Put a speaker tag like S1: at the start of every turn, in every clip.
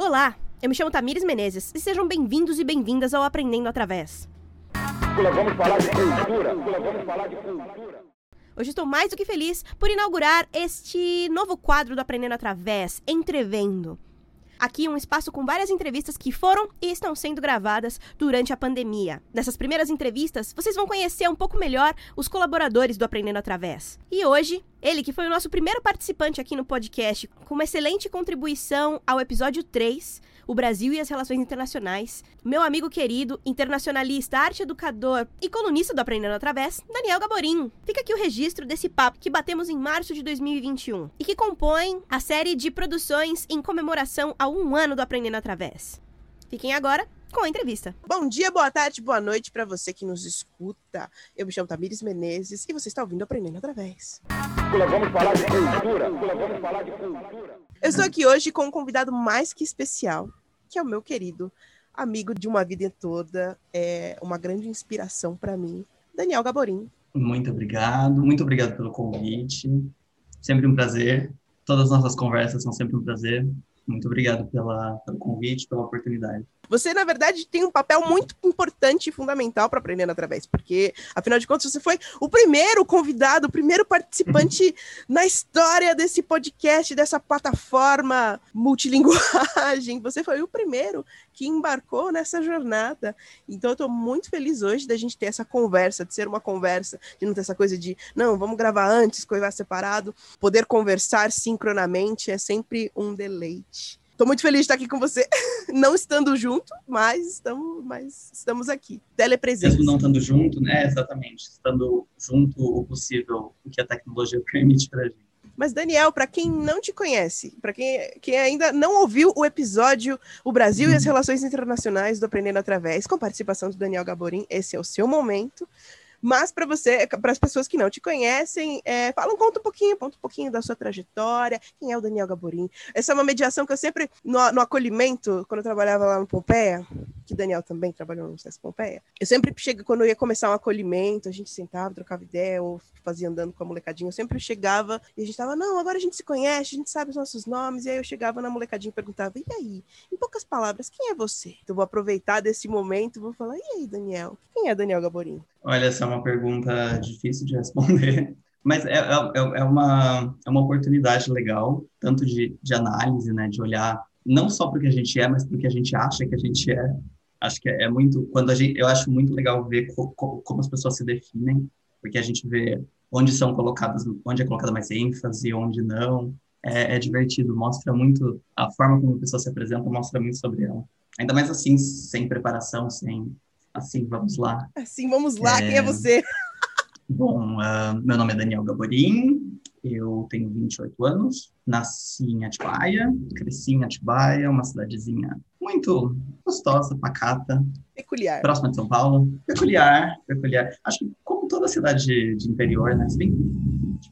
S1: Olá, eu me chamo Tamires Menezes e sejam bem-vindos e bem-vindas ao Aprendendo Através.
S2: Vamos falar de cultura. Vamos falar de cultura.
S1: Hoje estou mais do que feliz por inaugurar este novo quadro do Aprendendo Através, Entrevendo. Aqui um espaço com várias entrevistas que foram e estão sendo gravadas durante a pandemia. Nessas primeiras entrevistas, vocês vão conhecer um pouco melhor os colaboradores do Aprendendo Através. E hoje, ele que foi o nosso primeiro participante aqui no podcast, com uma excelente contribuição ao episódio 3, o Brasil e as Relações Internacionais, meu amigo querido, internacionalista, arte educador e colunista do Aprendendo Através, Daniel Gaborim. Fica aqui o registro desse papo que batemos em março de 2021 e que compõe a série de produções em comemoração a um ano do Aprendendo Através. Fiquem agora com a entrevista.
S3: Bom dia, boa tarde, boa noite para você que nos escuta. Eu me chamo Tamires Menezes e você está ouvindo Aprendendo Através.
S2: Vamos falar de cultura. Vamos falar de cultura.
S3: Eu estou aqui hoje com um convidado mais que especial, que é o meu querido amigo de uma vida toda, é uma grande inspiração para mim, Daniel Gaborim.
S4: Muito obrigado, muito obrigado pelo convite. Sempre um prazer. Todas as nossas conversas são sempre um prazer. Muito obrigado pela, pelo convite, pela oportunidade.
S3: Você, na verdade, tem um papel muito importante e fundamental para aprender através, porque, afinal de contas, você foi o primeiro convidado, o primeiro participante na história desse podcast, dessa plataforma multilinguagem. Você foi o primeiro que embarcou nessa jornada. Então, eu estou muito feliz hoje da gente ter essa conversa, de ser uma conversa, de não ter essa coisa de, não, vamos gravar antes, coisa separado. Poder conversar sincronamente é sempre um deleite. Estou muito feliz de estar aqui com você, não estando junto, mas estamos, mas estamos aqui. Telepresença.
S4: Mesmo não estando junto, né? Exatamente. Estando junto o possível, o que a tecnologia permite para a gente.
S3: Mas, Daniel, para quem não te conhece, para quem, quem ainda não ouviu o episódio O Brasil e as Relações Internacionais do Aprendendo Através, com participação do Daniel Gaborim, esse é o seu momento. Mas para você, para as pessoas que não te conhecem, é, fala, conta um pouquinho, conta um pouquinho da sua trajetória, quem é o Daniel Gaborim. Essa é uma mediação que eu sempre, no, no acolhimento, quando eu trabalhava lá no Pompeia, que Daniel também trabalhou no César Pompeia, eu sempre chego, quando eu ia começar um acolhimento, a gente sentava, trocava ideia, ou fazia andando com a molecadinha, eu sempre chegava e a gente tava, não, agora a gente se conhece, a gente sabe os nossos nomes, e aí eu chegava na molecadinha e perguntava, e aí? Em poucas palavras, quem é você? Então vou aproveitar desse momento, vou falar, e aí, Daniel? Quem é Daniel Gaborim?
S4: Olha, essa é uma pergunta difícil de responder, mas é, é, é, uma, é uma oportunidade legal, tanto de, de análise, né, de olhar não só para o que a gente é, mas para o que a gente acha que a gente é. Acho que é, muito, quando a gente, eu acho muito legal ver co, co, como as pessoas se definem, porque a gente vê onde são colocadas, onde é colocada mais ênfase, onde não. É, é divertido, mostra muito a forma como a pessoa se apresenta, mostra muito sobre ela. Ainda mais assim, sem preparação, sem Assim, vamos lá.
S3: Assim, vamos lá. É... Quem é você?
S4: Bom, uh, meu nome é Daniel Gaborim, eu tenho 28 anos, nasci em Atibaia, cresci em Atibaia, uma cidadezinha muito gostosa, pacata.
S3: Peculiar.
S4: Próxima de São Paulo. Peculiar, peculiar. Acho que como toda cidade de, de interior, né? Se bem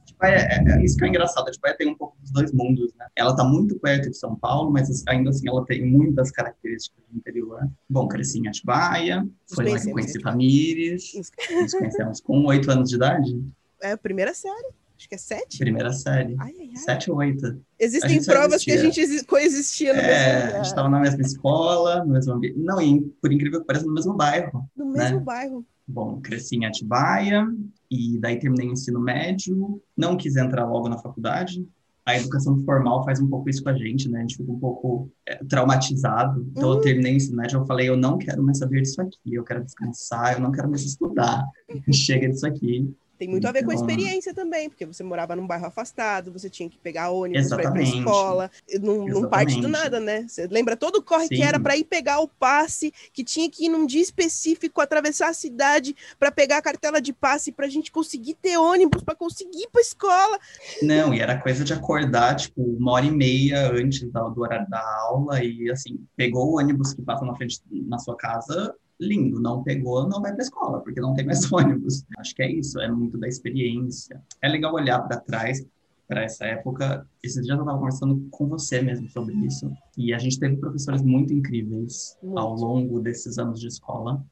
S4: Atibaia, é, é, isso que é engraçado, Atibaia tem um pouco dos dois mundos, né? Ela está muito perto de São Paulo, mas ainda assim ela tem muitas características do interior. Bom, cresci em Atibaia, foi lá que conheci Tamires, nos conhecemos com oito anos de idade.
S3: É a primeira série. Acho que é sete?
S4: Primeira série.
S3: Ai, ai, ai.
S4: Sete ou oito.
S3: Existem provas que a gente coexistia no
S4: é, mesmo lugar. A gente estava na mesma escola, no mesmo ambiente. Não, e por incrível que pareça, no mesmo bairro.
S3: No mesmo
S4: né?
S3: bairro.
S4: Bom, cresci em Atibaia e daí terminei o ensino médio, não quis entrar logo na faculdade. A educação formal faz um pouco isso com a gente, né? A gente fica um pouco é, traumatizado. Então, uhum. eu terminei o ensino médio, eu falei, eu não quero mais saber disso aqui, eu quero descansar, eu não quero mais estudar. Chega disso aqui.
S3: Tem muito então... a ver com a então experiência também, porque você morava num bairro afastado, você tinha que pegar ônibus para ir para escola, não, não parte do nada, né? Você lembra todo o corre Sim. que era para ir pegar o passe, que tinha que ir num dia específico, atravessar a cidade para pegar a cartela de passe para a gente conseguir ter ônibus para conseguir ir para escola.
S4: Não, e era coisa de acordar, tipo, uma hora e meia antes do horário da aula e, assim, pegou o ônibus que passa na frente na sua casa, lindo, não pegou, não vai para a escola, porque não tem mais ônibus. Acho que é isso, é muito da experiência. É legal olhar para trás, para essa época. Esses dias eu estava conversando com você mesmo sobre isso, e a gente teve professores muito incríveis muito. ao longo desses anos de escola,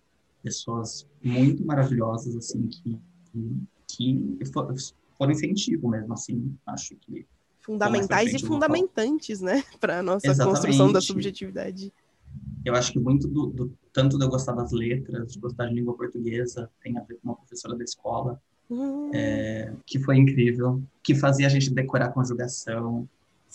S4: pessoas muito maravilhosas, assim, que, que foram incentivo mesmo, assim, acho que
S3: fundamentais e fundamentantes, né, para nossa
S4: Exatamente.
S3: construção da subjetividade.
S4: Eu acho que muito do, do- tanto de eu gostar das letras, de gostar de língua portuguesa, tem a ver com uma professora da escola,
S3: Hum,
S4: que foi incrível, que fazia a gente decorar conjugação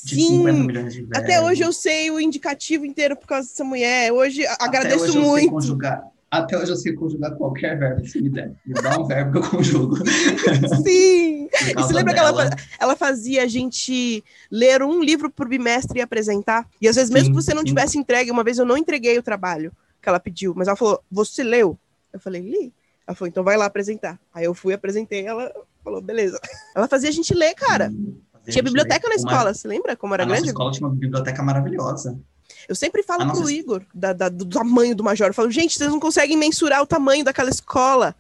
S4: de
S3: Sim,
S4: 50 milhões de verbos.
S3: até hoje eu sei o indicativo inteiro por causa dessa mulher. Hoje a-
S4: Até
S3: agradeço
S4: hoje eu sei
S3: muito.
S4: conjugar- até hoje eu sei conjugar qualquer verbo, se me der. Me dá um verbo que eu conjugo.
S3: Sim. E você lembra que ela,
S4: dela.
S3: ela fazia a gente ler um livro por bimestre e apresentar? E às vezes, mesmo
S4: Sim,
S3: que você não
S4: sim.
S3: tivesse entregue, uma vez eu não entreguei o trabalho que ela pediu, mas ela falou: Você leu? Eu falei: Li. Ela falou: Então vai lá apresentar. Aí eu fui, apresentei, ela falou: Beleza. Ela fazia a gente ler, cara. Tinha
S4: a
S3: biblioteca na
S4: ler. Uma-
S3: escola, você lembra como era
S4: a nossa
S3: grande?
S4: escola tinha uma biblioteca maravilhosa.
S3: Eu sempre falo
S4: a
S3: pro
S4: nossa-
S3: Igor da- da- do tamanho do Major. Eu falo, gente, vocês não conseguem mensurar o tamanho daquela escola.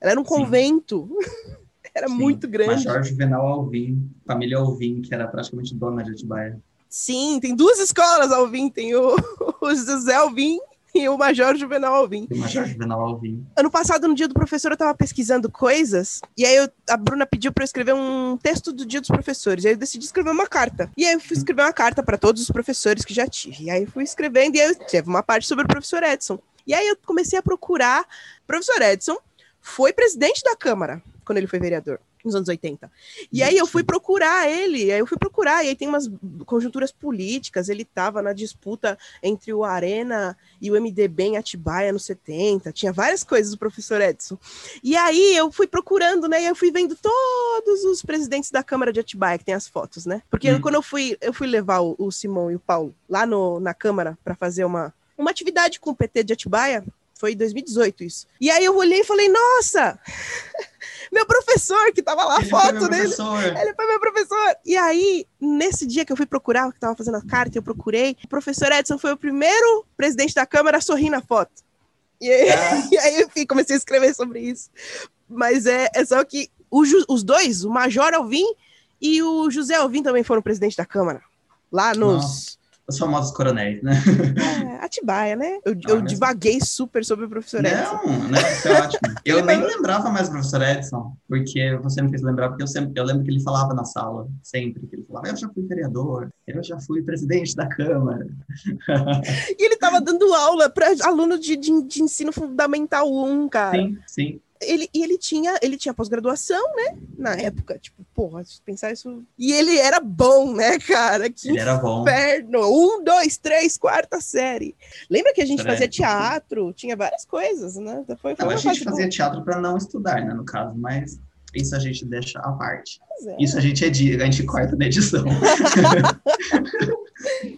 S3: Ela era um
S4: Sim.
S3: convento. era
S4: Sim.
S3: muito grande.
S4: Major Juvenal Alvim, família Alvim, que era praticamente dona de Atibaia.
S3: Sim, tem duas escolas Alvim. Tem o, o José Alvim e o Major Juvenal Alvim.
S4: E Major Juvenal Alvim.
S3: Ano passado, no dia do professor, eu tava pesquisando coisas, e aí eu- a Bruna pediu para eu escrever um texto do dia dos professores. E aí eu decidi escrever uma carta. E aí eu fui escrever uma carta para todos os professores que já tive. E aí eu fui escrevendo, e aí eu teve uma parte sobre o professor Edson. E aí eu comecei a procurar. O professor Edson foi presidente da Câmara quando ele foi vereador. Nos anos 80. E aí eu fui procurar ele, aí eu fui procurar, e aí tem umas conjunturas políticas, ele tava na disputa entre o Arena e o MDB em Atibaia nos 70, tinha várias coisas do professor Edson. E aí eu fui procurando, né? E eu fui vendo todos os presidentes da Câmara de Atibaia, que tem as fotos, né? Porque
S4: Hum.
S3: quando eu fui, eu fui levar o, o Simão e o Paulo lá no, na Câmara para fazer uma, uma atividade com o PT de Atibaia, foi em 2018 isso. E aí eu olhei e falei, nossa! Meu professor que tava lá a foto dele.
S4: professor.
S3: Ele foi meu professor. E aí, nesse dia que eu fui procurar, que tava fazendo a carta, eu procurei, o professor Edson foi o primeiro presidente da Câmara a sorrir na foto. E aí,
S4: Ah.
S3: e aí eu comecei a escrever sobre isso. Mas é, é só que o Ju- os dois, o Major Alvim e o José Alvim também foram presidente da Câmara. Lá nos.
S4: Os famosos coronéis, né?
S3: É, Atibaia, né? Eu,
S4: Ah,
S3: eu
S4: mesmo?
S3: divaguei super sobre o professor Edson.
S4: Não, não, isso é ótimo. Eu nem lembrava mais do professor Edson, porque você me fez lembrar, porque eu, sempre, eu lembro que ele falava na sala, sempre, que ele falava, eu já fui vereador, eu já fui presidente da Câmara.
S3: E ele tava dando aula para aluno de, de, de ensino fundamental 1, cara.
S4: Sim, sim.
S3: Ele, e ele tinha, ele tinha pós-graduação, né? Na época, tipo, porra, se pensar isso. E ele era bom, né, cara? Que
S4: Ele era bom.
S3: inferno! Um, dois, três, quarta série. Lembra que a gente fazia teatro? Tinha várias coisas, né? Foi, foi uma
S4: a gente fazia
S3: boa.
S4: teatro para não estudar, né, no caso, mas isso a gente deixa à parte.
S3: É.
S4: Isso a gente edita, a gente corta na edição.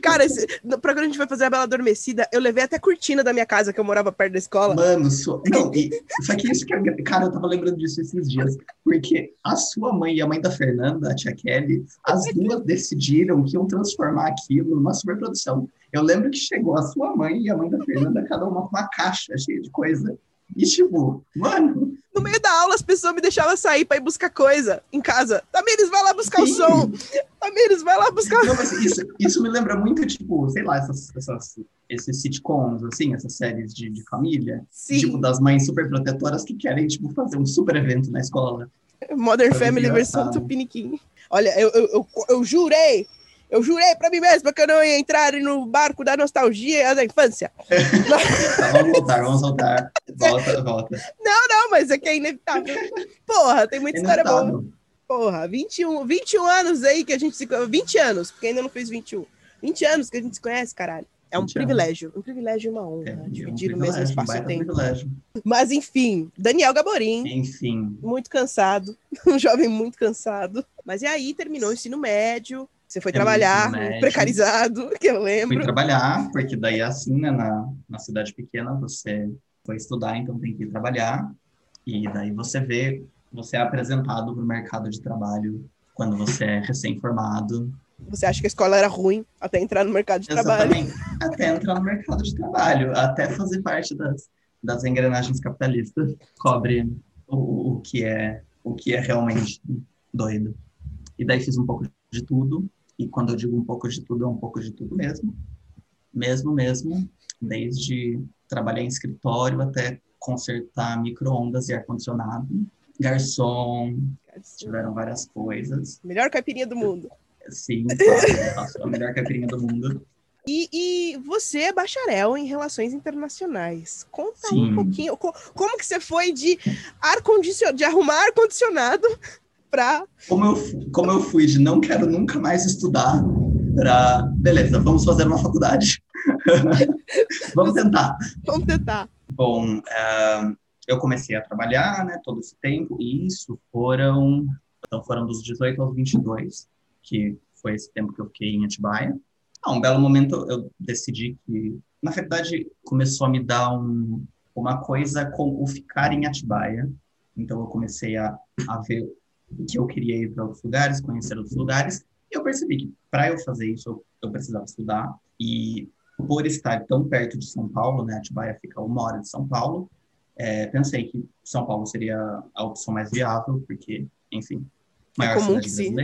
S3: Cara, esse, pra quando a gente vai fazer a Bela Adormecida, eu levei até a cortina da minha casa, que eu morava perto da escola.
S4: Mano, sua... não, e, só que isso que é... Cara, eu tava lembrando disso esses dias, porque a sua mãe e a mãe da Fernanda, a tia Kelly, as duas decidiram que iam transformar aquilo numa superprodução. Eu lembro que chegou a sua mãe e a mãe da Fernanda, cada uma com uma caixa cheia de coisa. E tipo, mano,
S3: No meio da aula, as pessoas me deixavam sair pra ir buscar coisa em casa. Tamires, vai lá buscar o
S4: Sim.
S3: som. Tamires, vai lá buscar
S4: Não, isso, isso me lembra muito, tipo, sei lá, essas, essas, esses sitcoms, assim, essas séries de, de família.
S3: Sim,
S4: Tipo, das mães super protetoras que querem, tipo, fazer um super evento na escola.
S3: Modern Family versão. Tupiniquim. Olha, eu, eu, eu, eu jurei, eu jurei pra mim mesma que eu não ia entrar no barco da nostalgia da infância.
S4: Tá, vamos voltar, vamos voltar. Volta, volta.
S3: Não, mas é que é inevitável. Porra, tem muita história boa. Porra, 21, 21 anos aí que a gente se conhece. 20 anos, porque ainda não fez 21. 20 anos que a gente se conhece, caralho. É um
S4: 20 anos.
S3: privilégio, um privilégio e uma honra,
S4: É, um
S3: dividir o mesmo
S4: privilégio, um
S3: espaço e
S4: baita
S3: tempo.
S4: privilégio.
S3: Mas enfim, Daniel Gaborim,
S4: Enfim,
S3: muito cansado, um jovem muito cansado. Mas e aí terminou o ensino médio, você foi trabalhar, precarizado, que eu
S4: fui
S3: lembro.
S4: trabalhar, porque daí é assim, né, na, na cidade pequena, você foi estudar, então tem que ir trabalhar. E daí você vê, você é apresentado para o mercado de trabalho quando você é recém-formado.
S3: Você acha que a escola era ruim até entrar no mercado de trabalho.
S4: Exatamente. Até entrar no mercado de trabalho, até fazer parte das, das engrenagens capitalistas, cobre o, o que é o que é realmente doido. E daí fiz um pouco de tudo, e quando eu digo um pouco de tudo, é um pouco de tudo mesmo. Mesmo, mesmo, desde trabalhar em escritório até consertar micro-ondas e ar-condicionado, garçom, tiveram várias coisas.
S3: Melhor caipirinha do mundo.
S4: Sim, claro, a melhor caipirinha do mundo.
S3: E, e você é bacharel em relações internacionais. Conta
S4: Sim.
S3: um pouquinho. co- como que você foi de ar condicionado, de arrumar ar condicionado para
S4: Como eu, como eu fui de não quero nunca mais estudar, para beleza, vamos fazer uma faculdade. vamos tentar.
S3: vamos tentar.
S4: Bom, eh, eu comecei a trabalhar, né, todo esse tempo, e isso foram, então foram dos 18 aos 22, que foi esse tempo que eu fiquei em Atibaia. Ah, um belo momento eu decidi que, na verdade, começou a me dar um, uma coisa com o ficar em Atibaia. Então eu comecei a, a ver que eu queria ir para outros lugares, conhecer outros lugares, e eu percebi que para eu fazer isso eu, eu precisava estudar, e por estar tão perto de São Paulo, né, Atibaia fica a uma hora de São Paulo, é, pensei que São Paulo seria a opção mais viável, porque, enfim, maior
S3: comum que se-.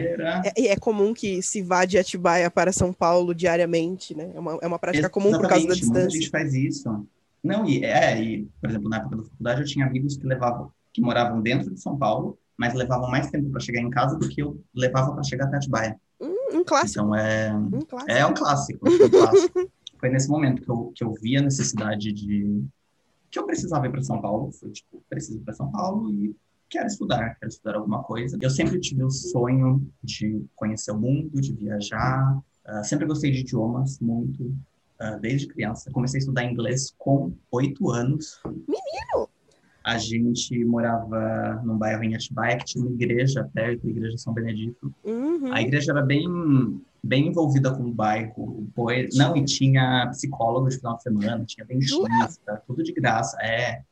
S3: É, é comum que se vá de Atibaia para São Paulo diariamente, né? É uma, é uma prática
S4: Ex-
S3: comum por causa da
S4: exatamente, Muita
S3: distância.
S4: gente faz isso. Não, e é, e, por exemplo, na época da faculdade eu tinha amigos que levavam, que moravam dentro de São Paulo, mas levavam mais tempo para chegar em casa do que eu levava para chegar até Atibaia.
S3: Um, um clássico,
S4: Então é,
S3: um clássico.
S4: é um clássico, é um clássico. Foi nesse momento que eu, que eu vi a necessidade de que eu precisava ir para São Paulo. Foi tipo, preciso ir para São Paulo e quero estudar, quero estudar alguma coisa. Eu sempre tive o sonho de conhecer o mundo, de viajar. Ah, sempre gostei de idiomas muito, ah, desde criança. Comecei a estudar inglês com oito anos.
S3: Menino!
S4: A gente morava num bairro em Atibaia que tinha uma igreja perto, a igreja São Benedito.
S3: Uhum.
S4: A igreja era bem, bem envolvida com o bairro. Pois, não, e tinha psicólogo de final de semana, tinha dentista, tudo de graça. É,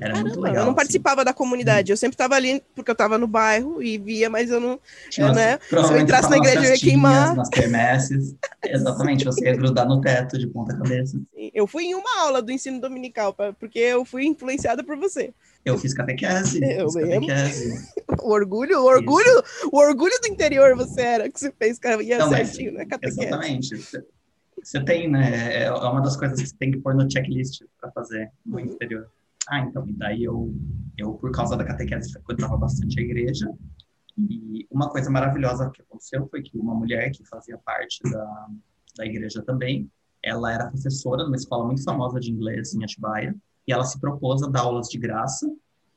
S4: era muito
S3: Caramba,
S4: legal.
S3: eu não
S4: assim.
S3: participava da comunidade, eu sempre estava ali porque eu estava no bairro e via, mas eu não.
S4: Tinha umas-
S3: né? Se eu entrasse na igreja, eu ia queimar.
S4: Nas quermesses. Exatamente, você ia grudar no teto de ponta cabeça.
S3: Eu fui em uma aula do ensino dominical, porque eu fui influenciada por você.
S4: Eu fiz catequese.
S3: Eu
S4: fiz catequese.
S3: O orgulho, o orgulho, o orgulho do interior você era, que você fez, cara, ia
S4: mas-
S3: certinho, né? Catequese.
S4: Exatamente. Você- tem, né? É é uma das coisas que você tem que pôr no checklist para fazer no interior. Ah, então, e daí eu, eu, por causa da catequese, frequentava bastante a igreja. E uma coisa maravilhosa que aconteceu foi que uma mulher que fazia parte da, da igreja também, ela era professora numa escola muito famosa de inglês em Atibaia, e ela se propôs a dar aulas de graça.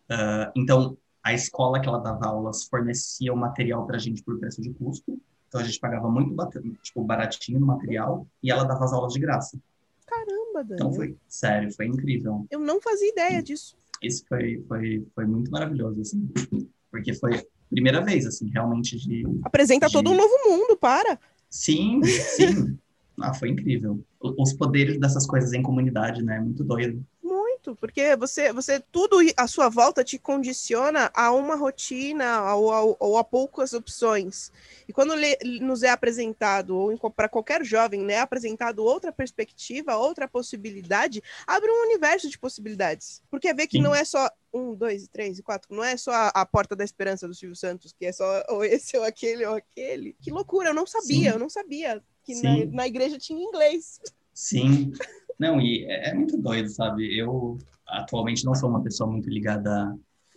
S4: Ah, então, a escola que ela dava aulas fornecia o material para a gente por preço de custo. Então, a gente pagava muito tipo, baratinho no material, e ela dava as aulas de graça.
S3: Caramba, Dani.
S4: Então, foi sério, foi incrível.
S3: Eu não fazia ideia disso.
S4: Isso foi, foi, foi muito maravilhoso, assim, porque foi a primeira vez, assim, realmente de
S3: Apresenta
S4: De-
S3: todo um novo mundo, para.
S4: Sim, sim. Ah, foi incrível. Os poderes dessas coisas em comunidade, né? Muito doido.
S3: Muito, porque você, você tudo à sua volta te condiciona a uma rotina ou, a- ou a poucas opções. E quando nos é apresentado, ou para qualquer jovem, né, é apresentado outra perspectiva, outra possibilidade, abre um universo de possibilidades. Porque vê que
S4: Sim.
S3: não é só um, dois, três e quatro, não é só a, a porta da esperança do Silvio Santos, que é só ou esse ou aquele ou aquele. Que loucura, eu não sabia,
S4: Sim.
S3: eu não sabia que na, na igreja tinha inglês.
S4: Sim. Não, e é, é muito doido, sabe? Eu atualmente não sou uma pessoa muito ligada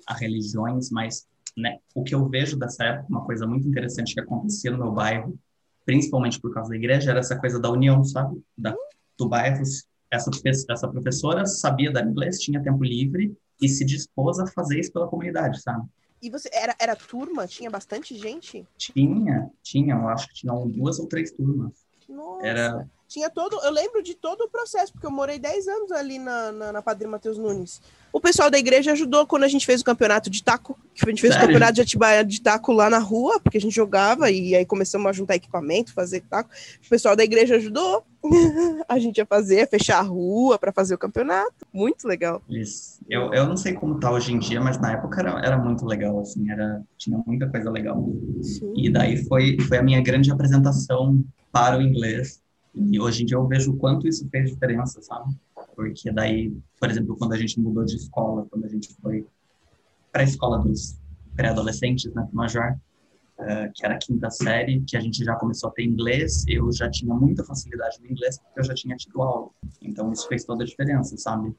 S4: a, a religiões, mas né, o que eu vejo dessa época, uma coisa muito interessante que acontecia no meu bairro, principalmente por causa da igreja, era essa coisa da união, sabe? Da, do bairro. Essa, essa professora sabia dar inglês, tinha tempo livre e se dispôs a fazer isso pela comunidade, sabe?
S3: E você era, era turma? Tinha bastante gente?
S4: Tinha, tinha, eu acho que tinham duas ou três turmas.
S3: Nossa.
S4: Era,
S3: Tinha todo. Eu lembro de todo o processo, porque eu morei 10 anos ali na, na, na Padre Matheus Nunes. O pessoal da igreja ajudou quando a gente fez o campeonato de taco. Que a gente fez
S4: Sério?
S3: o campeonato de Atibaia de taco lá na rua, porque a gente jogava e aí começamos a juntar equipamento, fazer taco. O pessoal da igreja ajudou. a gente ia fazer, fechar a rua para fazer o campeonato. Muito legal.
S4: Isso. Eu, eu não sei como tá hoje em dia, mas na época era, era muito legal, assim, era, tinha muita coisa legal.
S3: Sim.
S4: E daí foi, foi a minha grande apresentação para o inglês. E hoje em dia eu vejo o quanto isso fez diferença, sabe? Porque daí, por exemplo, quando a gente mudou de escola, quando a gente foi para a escola dos pré-adolescentes, né, Major, eh, que era a quinta série, que a gente já começou a ter inglês, eu já tinha muita facilidade no inglês, porque eu já tinha tido aula. Então isso fez toda a diferença, sabe?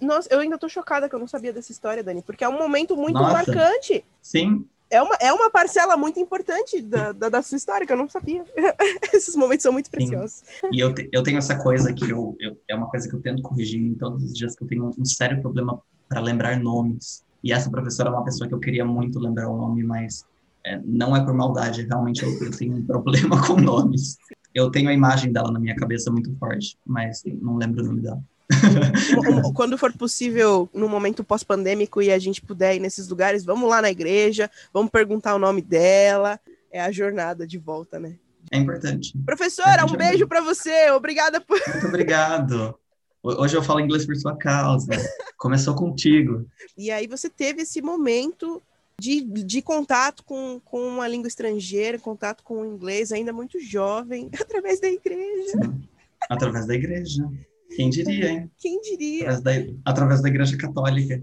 S3: Nossa, eu ainda tô chocada que eu não sabia dessa história, Dani, porque é um momento muito
S4: Nossa.
S3: marcante.
S4: Sim,
S3: é uma, é uma parcela muito importante da, da, da sua história, que eu não sabia. Esses momentos são muito preciosos.
S4: E eu, te, eu tenho essa coisa que eu, eu, é uma coisa que eu tento corrigir em todos os dias, que eu tenho um sério problema para lembrar nomes. E essa professora é uma pessoa que eu queria muito lembrar o nome, mas é, não é por maldade, realmente eu, eu tenho um problema com nomes. Eu tenho a imagem dela na minha cabeça muito forte, mas não lembro o nome dela.
S3: Quando for possível, no momento pós-pandêmico e a gente puder ir nesses lugares, vamos lá na igreja, vamos perguntar o nome dela. É a jornada de volta, né?
S4: É importante.
S3: Professora, um beijo para você. Obrigada por.
S4: Muito obrigado. Hoje eu falo inglês por sua causa. Começou contigo.
S3: E aí você teve esse momento de, de contato com, com uma língua estrangeira, contato com o inglês, ainda muito jovem, através da igreja.
S4: Sim. Através da igreja. Quem diria, hein?
S3: Quem diria?
S4: Através da, através da Igreja Católica.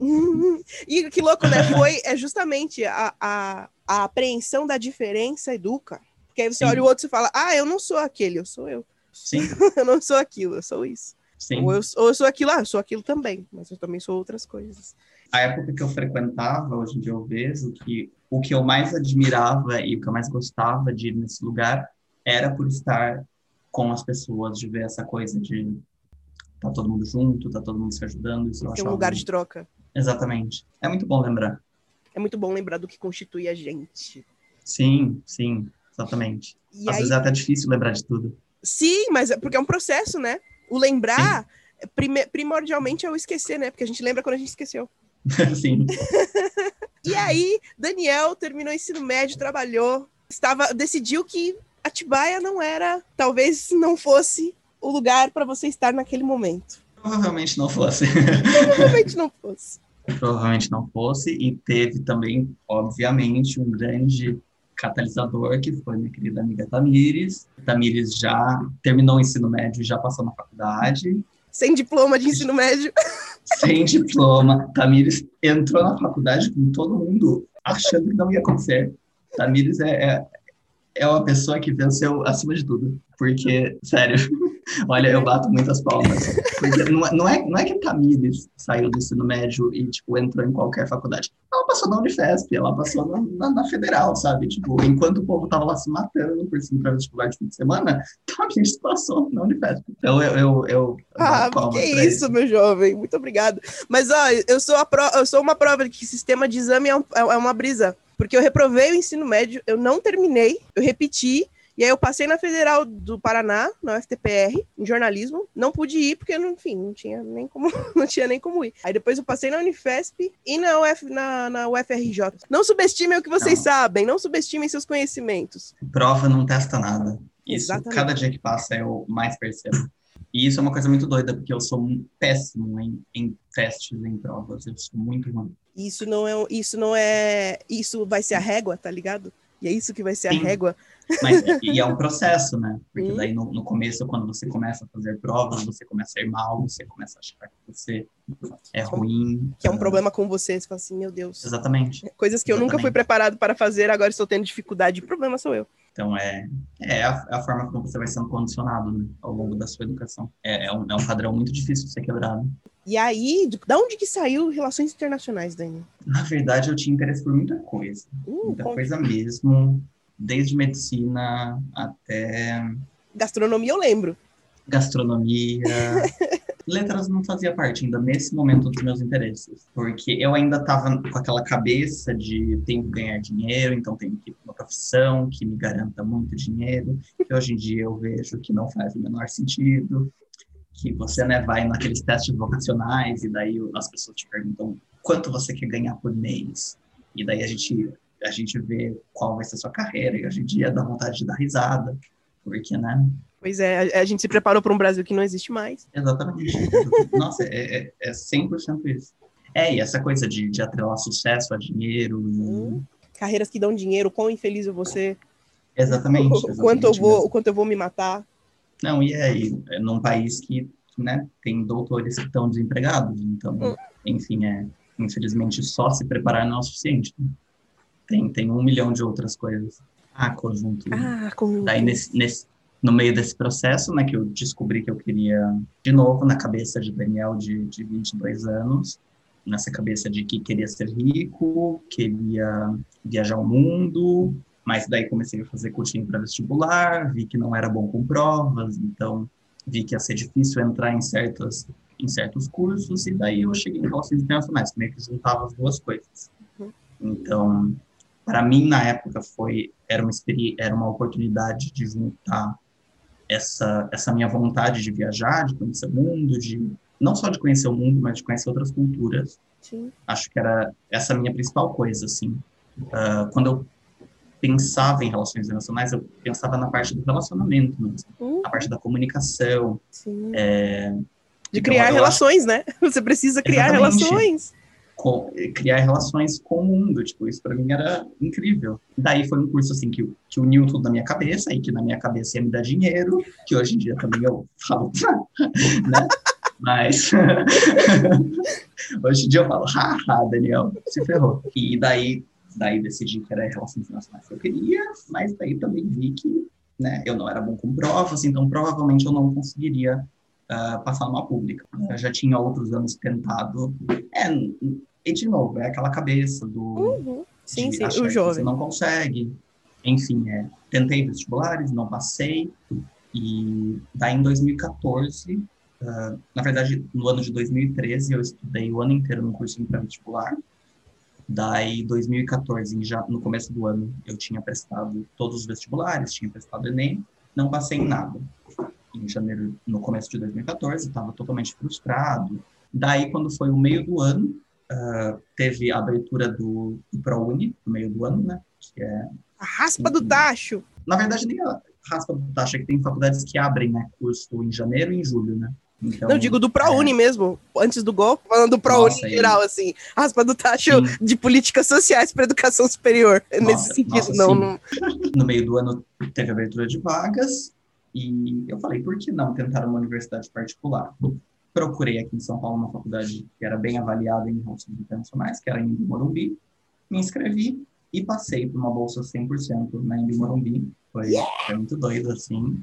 S3: E que louco, né? Foi é justamente a, a, a apreensão da diferença educa. Porque aí você Sim. olha o outro e fala, ah, eu não sou aquele, eu sou eu.
S4: Sim.
S3: eu não sou aquilo, eu sou isso.
S4: Sim.
S3: Ou eu, ou eu sou aquilo, ah, eu sou aquilo também, mas eu também sou outras coisas.
S4: A época que eu frequentava, hoje em dia eu vejo que o que eu mais admirava e o que eu mais gostava de ir nesse lugar era por estar com as pessoas, de ver essa coisa de tá todo mundo junto, tá todo mundo se ajudando. Isso
S3: Tem um lugar de troca.
S4: Exatamente. É muito bom lembrar.
S3: É muito bom lembrar do que constitui a gente.
S4: Sim, sim, exatamente. E Às aí... vezes é até difícil lembrar de tudo.
S3: Sim, mas é porque é um processo, né? O lembrar, prime primordialmente, é o esquecer, né? Porque a gente lembra quando a gente esqueceu.
S4: sim.
S3: e aí, Daniel terminou o ensino médio, trabalhou, estava, decidiu que Atibaia não era, talvez não fosse o lugar para você estar naquele momento.
S4: Provavelmente não fosse.
S3: Provavelmente não fosse.
S4: Provavelmente não fosse, e teve também, obviamente, um grande catalisador, que foi minha querida amiga Tamires. Tamires já terminou o ensino médio e já passou na faculdade.
S3: Sem diploma de ensino médio.
S4: Sem diploma. Tamires entrou na faculdade com todo mundo achando que não ia acontecer. Tamires é, é, é uma pessoa que venceu acima de tudo. Porque, sério, Olha, eu bato muitas palmas. Porque não, é, não, é, não é que a Tamires saiu do ensino médio e, tipo, entrou em qualquer faculdade. Ela passou na Unifesp, ela passou na, na, na Federal, sabe? Tipo, enquanto o povo tava lá se matando por cima para vestibular de fim de semana, Tamires passou na Unifesp. Então, eu... eu, eu
S3: ah, que é isso, meu jovem. Muito obrigado. Mas, ó, eu sou, a pro, eu sou uma prova de que sistema de exame é, um, é uma brisa. Porque eu reprovei o ensino médio, eu não terminei, eu repeti, e aí eu passei na Federal do Paraná, na UFTPR, em jornalismo. Não pude ir porque, enfim, não tinha nem como, não tinha nem como ir. Aí depois eu passei na Unifesp e na, Uf, na, na UFRJ. Não subestimem o que vocês não. sabem, não subestimem seus conhecimentos.
S4: Prova não testa nada. Isso, Exatamente. cada dia que passa eu mais percebo. E isso é uma coisa muito doida, porque eu sou péssimo em, em testes, em provas. Eu sou muito ruim.
S3: Isso não é, isso não é, isso vai ser a régua, tá ligado? E é isso que vai ser Sim. a régua
S4: mas, e é um processo, né? Porque daí no, no, começo, quando você começa a fazer provas, você começa a ir mal, você começa a achar que você é ruim.
S3: Que é um problema com você, você fala assim, meu Deus.
S4: Exatamente.
S3: Coisas que
S4: Exatamente.
S3: eu nunca fui preparado para fazer, agora estou tendo dificuldade. O problema sou eu.
S4: Então, é, é a, a, forma como você vai sendo condicionado né, ao longo da sua educação. É, é, um, é um padrão muito difícil de ser quebrado.
S3: E aí, da onde que saiu Relações Internacionais, Dani?
S4: Na verdade, eu tinha interesse por muita coisa. Uh, muita coisa mesmo desde medicina até.
S3: Gastronomia eu lembro.
S4: Gastronomia. Letras não fazia parte ainda nesse momento dos meus interesses, porque eu ainda estava com aquela cabeça de tenho que ganhar dinheiro, então tenho que ir para uma profissão que me garanta muito dinheiro, que hoje em dia eu vejo que não faz o menor sentido, que você né, vai naqueles testes vocacionais e daí as pessoas te perguntam quanto você quer ganhar por mês, e daí a gente a gente vê qual vai ser a sua carreira, e hoje em dia dá vontade de dar risada, porque, né?
S3: Pois é, a, gente se preparou para um Brasil que não existe mais.
S4: Exatamente. Nossa, é, é, é 100% isso. É, e essa coisa de, de atrelar sucesso a dinheiro. Hum.
S3: Carreiras que dão dinheiro, quão infeliz eu vou ser.
S4: Exatamente. exatamente
S3: o, quanto eu vou, o quanto eu vou me matar.
S4: Não, e aí, é num país que né, tem doutores que estão desempregados, então, hum. enfim, é, infelizmente, só se preparar não é o suficiente. Né? Tem, tem um milhão de outras coisas. Ah, conjunto.
S3: Ah, conjunto.
S4: Daí, nesse, nesse, no meio desse processo, né, que eu descobri que eu queria, de novo, na cabeça de Daniel, de, de 22 anos, nessa cabeça de que queria ser rico, queria viajar o mundo, mas daí comecei a fazer cursinho para vestibular, vi que não era bom com provas, então vi que ia ser difícil entrar em certas em certos cursos e daí eu cheguei em relações internacionais, meio que juntava as duas coisas.
S3: Uhum.
S4: Então, para mim na época foi era uma era uma oportunidade de juntar essa essa minha vontade de viajar, de conhecer o mundo, de não só de conhecer o mundo, mas de conhecer outras culturas.
S3: Sim.
S4: Acho que era essa a minha principal coisa, assim. Uh, quando eu pensava em relações internacionais, eu pensava na parte do relacionamento mesmo,
S3: Uhum.
S4: na parte da comunicação, é,
S3: De
S4: então,
S3: criar relações, né? Você precisa criar
S4: Exatamente.
S3: relações.
S4: Co- criar relações com o mundo, tipo, isso para mim era incrível. Daí foi um curso assim que, que uniu tudo na minha cabeça e que na minha cabeça ia me dar dinheiro, que hoje em dia também eu falo, né? Mas hoje em dia eu falo, haha, Daniel, se ferrou. E daí, daí decidi que era relações internacionais que eu queria, mas daí também vi que né, eu não era bom com provas, então provavelmente eu não conseguiria ah, passar numa pública. Eu já tinha outros anos tentado. É, e de novo, é aquela cabeça do
S3: Uhum. Sim, sim, o jovem.
S4: Você não consegue. Enfim, é, tentei vestibulares, não passei. E daí em 2014, ah, na verdade, no ano de 2013, eu estudei o ano inteiro no cursinho para vestibular. Daí, 2014, em já, no começo do ano, eu tinha prestado todos os vestibulares, tinha prestado Enem, não passei em nada. Em janeiro, no começo de 2014, estava totalmente frustrado. Daí, quando foi o meio do ano, ah, teve a abertura do, do ProUni, no meio do ano, né? Que é,
S3: A raspa do
S4: Uhum.
S3: tacho.
S4: na verdade, nem a raspa do taxa, que tem faculdades que abrem, né? Curso em janeiro e em julho, né? Então,
S3: Não, digo do ProUni mesmo, antes do golpe, falando do ProUni em geral, assim. Raspa do tacho
S4: Sim.
S3: de políticas sociais para educação superior.
S4: Nossa,
S3: nesse sentido,
S4: nossa,
S3: não, não.
S4: no meio do ano teve abertura de vagas e eu falei, por que não tentar uma universidade particular? Procurei aqui em São Paulo uma faculdade que era bem avaliada em relações internacionais, que era em Morumbi, me inscrevi e passei por uma bolsa 100% na Embi Morumbi. Foi, foi muito doido, assim.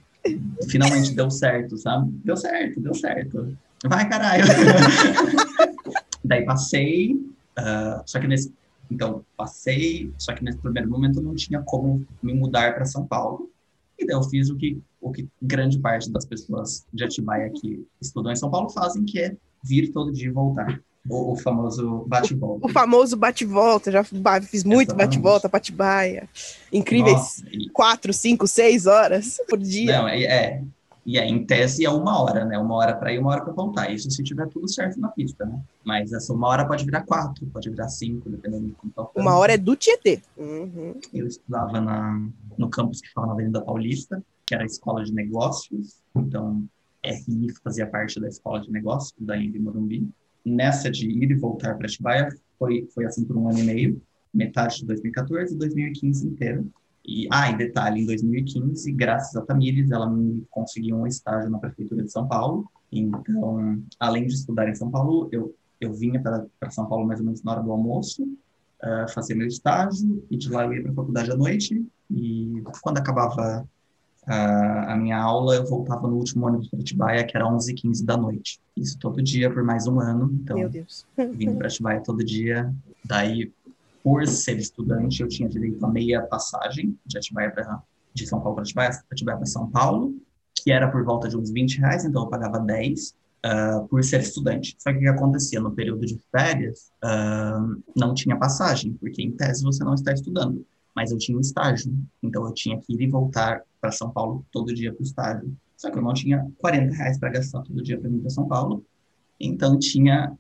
S4: Finalmente deu certo, sabe? Deu certo, deu certo. Vai, caralho! Daí passei, ah, só que nesse então, passei, só que nesse primeiro momento não tinha como me mudar para São Paulo. E daí eu fiz o que, o que grande parte das pessoas de Atibaia que estudam em São Paulo fazem, que é vir todo dia e voltar. O, o famoso bate-volta.
S3: O famoso bate-volta, já fiz muito bate-volta, bate-baia. Incríveis
S4: Nossa, e-
S3: quatro, cinco, seis horas por dia.
S4: Não, é, é. E é, em tese é uma hora, né? Uma hora para ir, uma hora para voltar. Isso se tiver tudo certo na pista, né? Mas essa uma hora pode virar quatro, pode virar cinco, dependendo de como tá
S3: Uma hora é do Tietê. Uhum.
S4: Eu estudava na, no campus que ficava na Avenida Paulista, que era a escola de negócios. Então, RI fazia parte da escola de negócios da Embi Morumbi. Nessa de ir e voltar para Atibaia, foi, foi assim por um ano e meio, metade de 2014 e 2015 inteiro. E, ah, e detalhe, em 2015, graças a Tamires, ela me conseguiu um estágio na Prefeitura de São Paulo. Então, além de estudar em São Paulo, eu, eu vinha para São Paulo mais ou menos na hora do almoço, uh, fazer meu estágio, e de lá eu ia para a faculdade à noite. E quando acabava a, a minha aula, eu voltava no último ônibus para Atibaia, que era 11h15 da noite. Isso todo dia por mais um ano. Então,
S3: Meu Deus.
S4: vindo para Atibaia todo dia. Daí, por ser estudante, eu tinha direito a meia passagem de Atibaia pra, de São Paulo para Atibaia, Atibaia para São Paulo, que era por volta de uns 20 reais, então eu pagava 10 ah, por ser estudante. Só que o que acontecia no período de férias, ah, não tinha passagem, porque em tese você não está estudando. Mas eu tinha um estágio, então eu tinha que ir e voltar para São Paulo todo dia para o estágio. Só que eu não tinha 40 reais para gastar todo dia para ir para São Paulo. Então tinha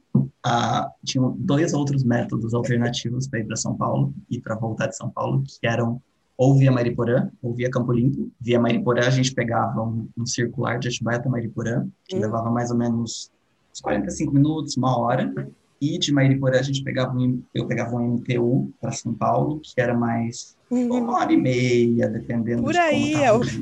S4: tinham dois outros métodos alternativos para ir para São Paulo e para voltar de São Paulo, que eram ou via Mariporã ou via Campo Limpo. Via Mariporã a gente pegava um, um circular de Atibaia até Mariporã, que
S3: Hum.
S4: levava mais ou menos uns 45 minutos, uma hora. E de Mariporã a gente pegava um, eu pegava um MTU para São Paulo, que era mais uma hora e meia, dependendo
S3: Por
S4: de
S3: aí,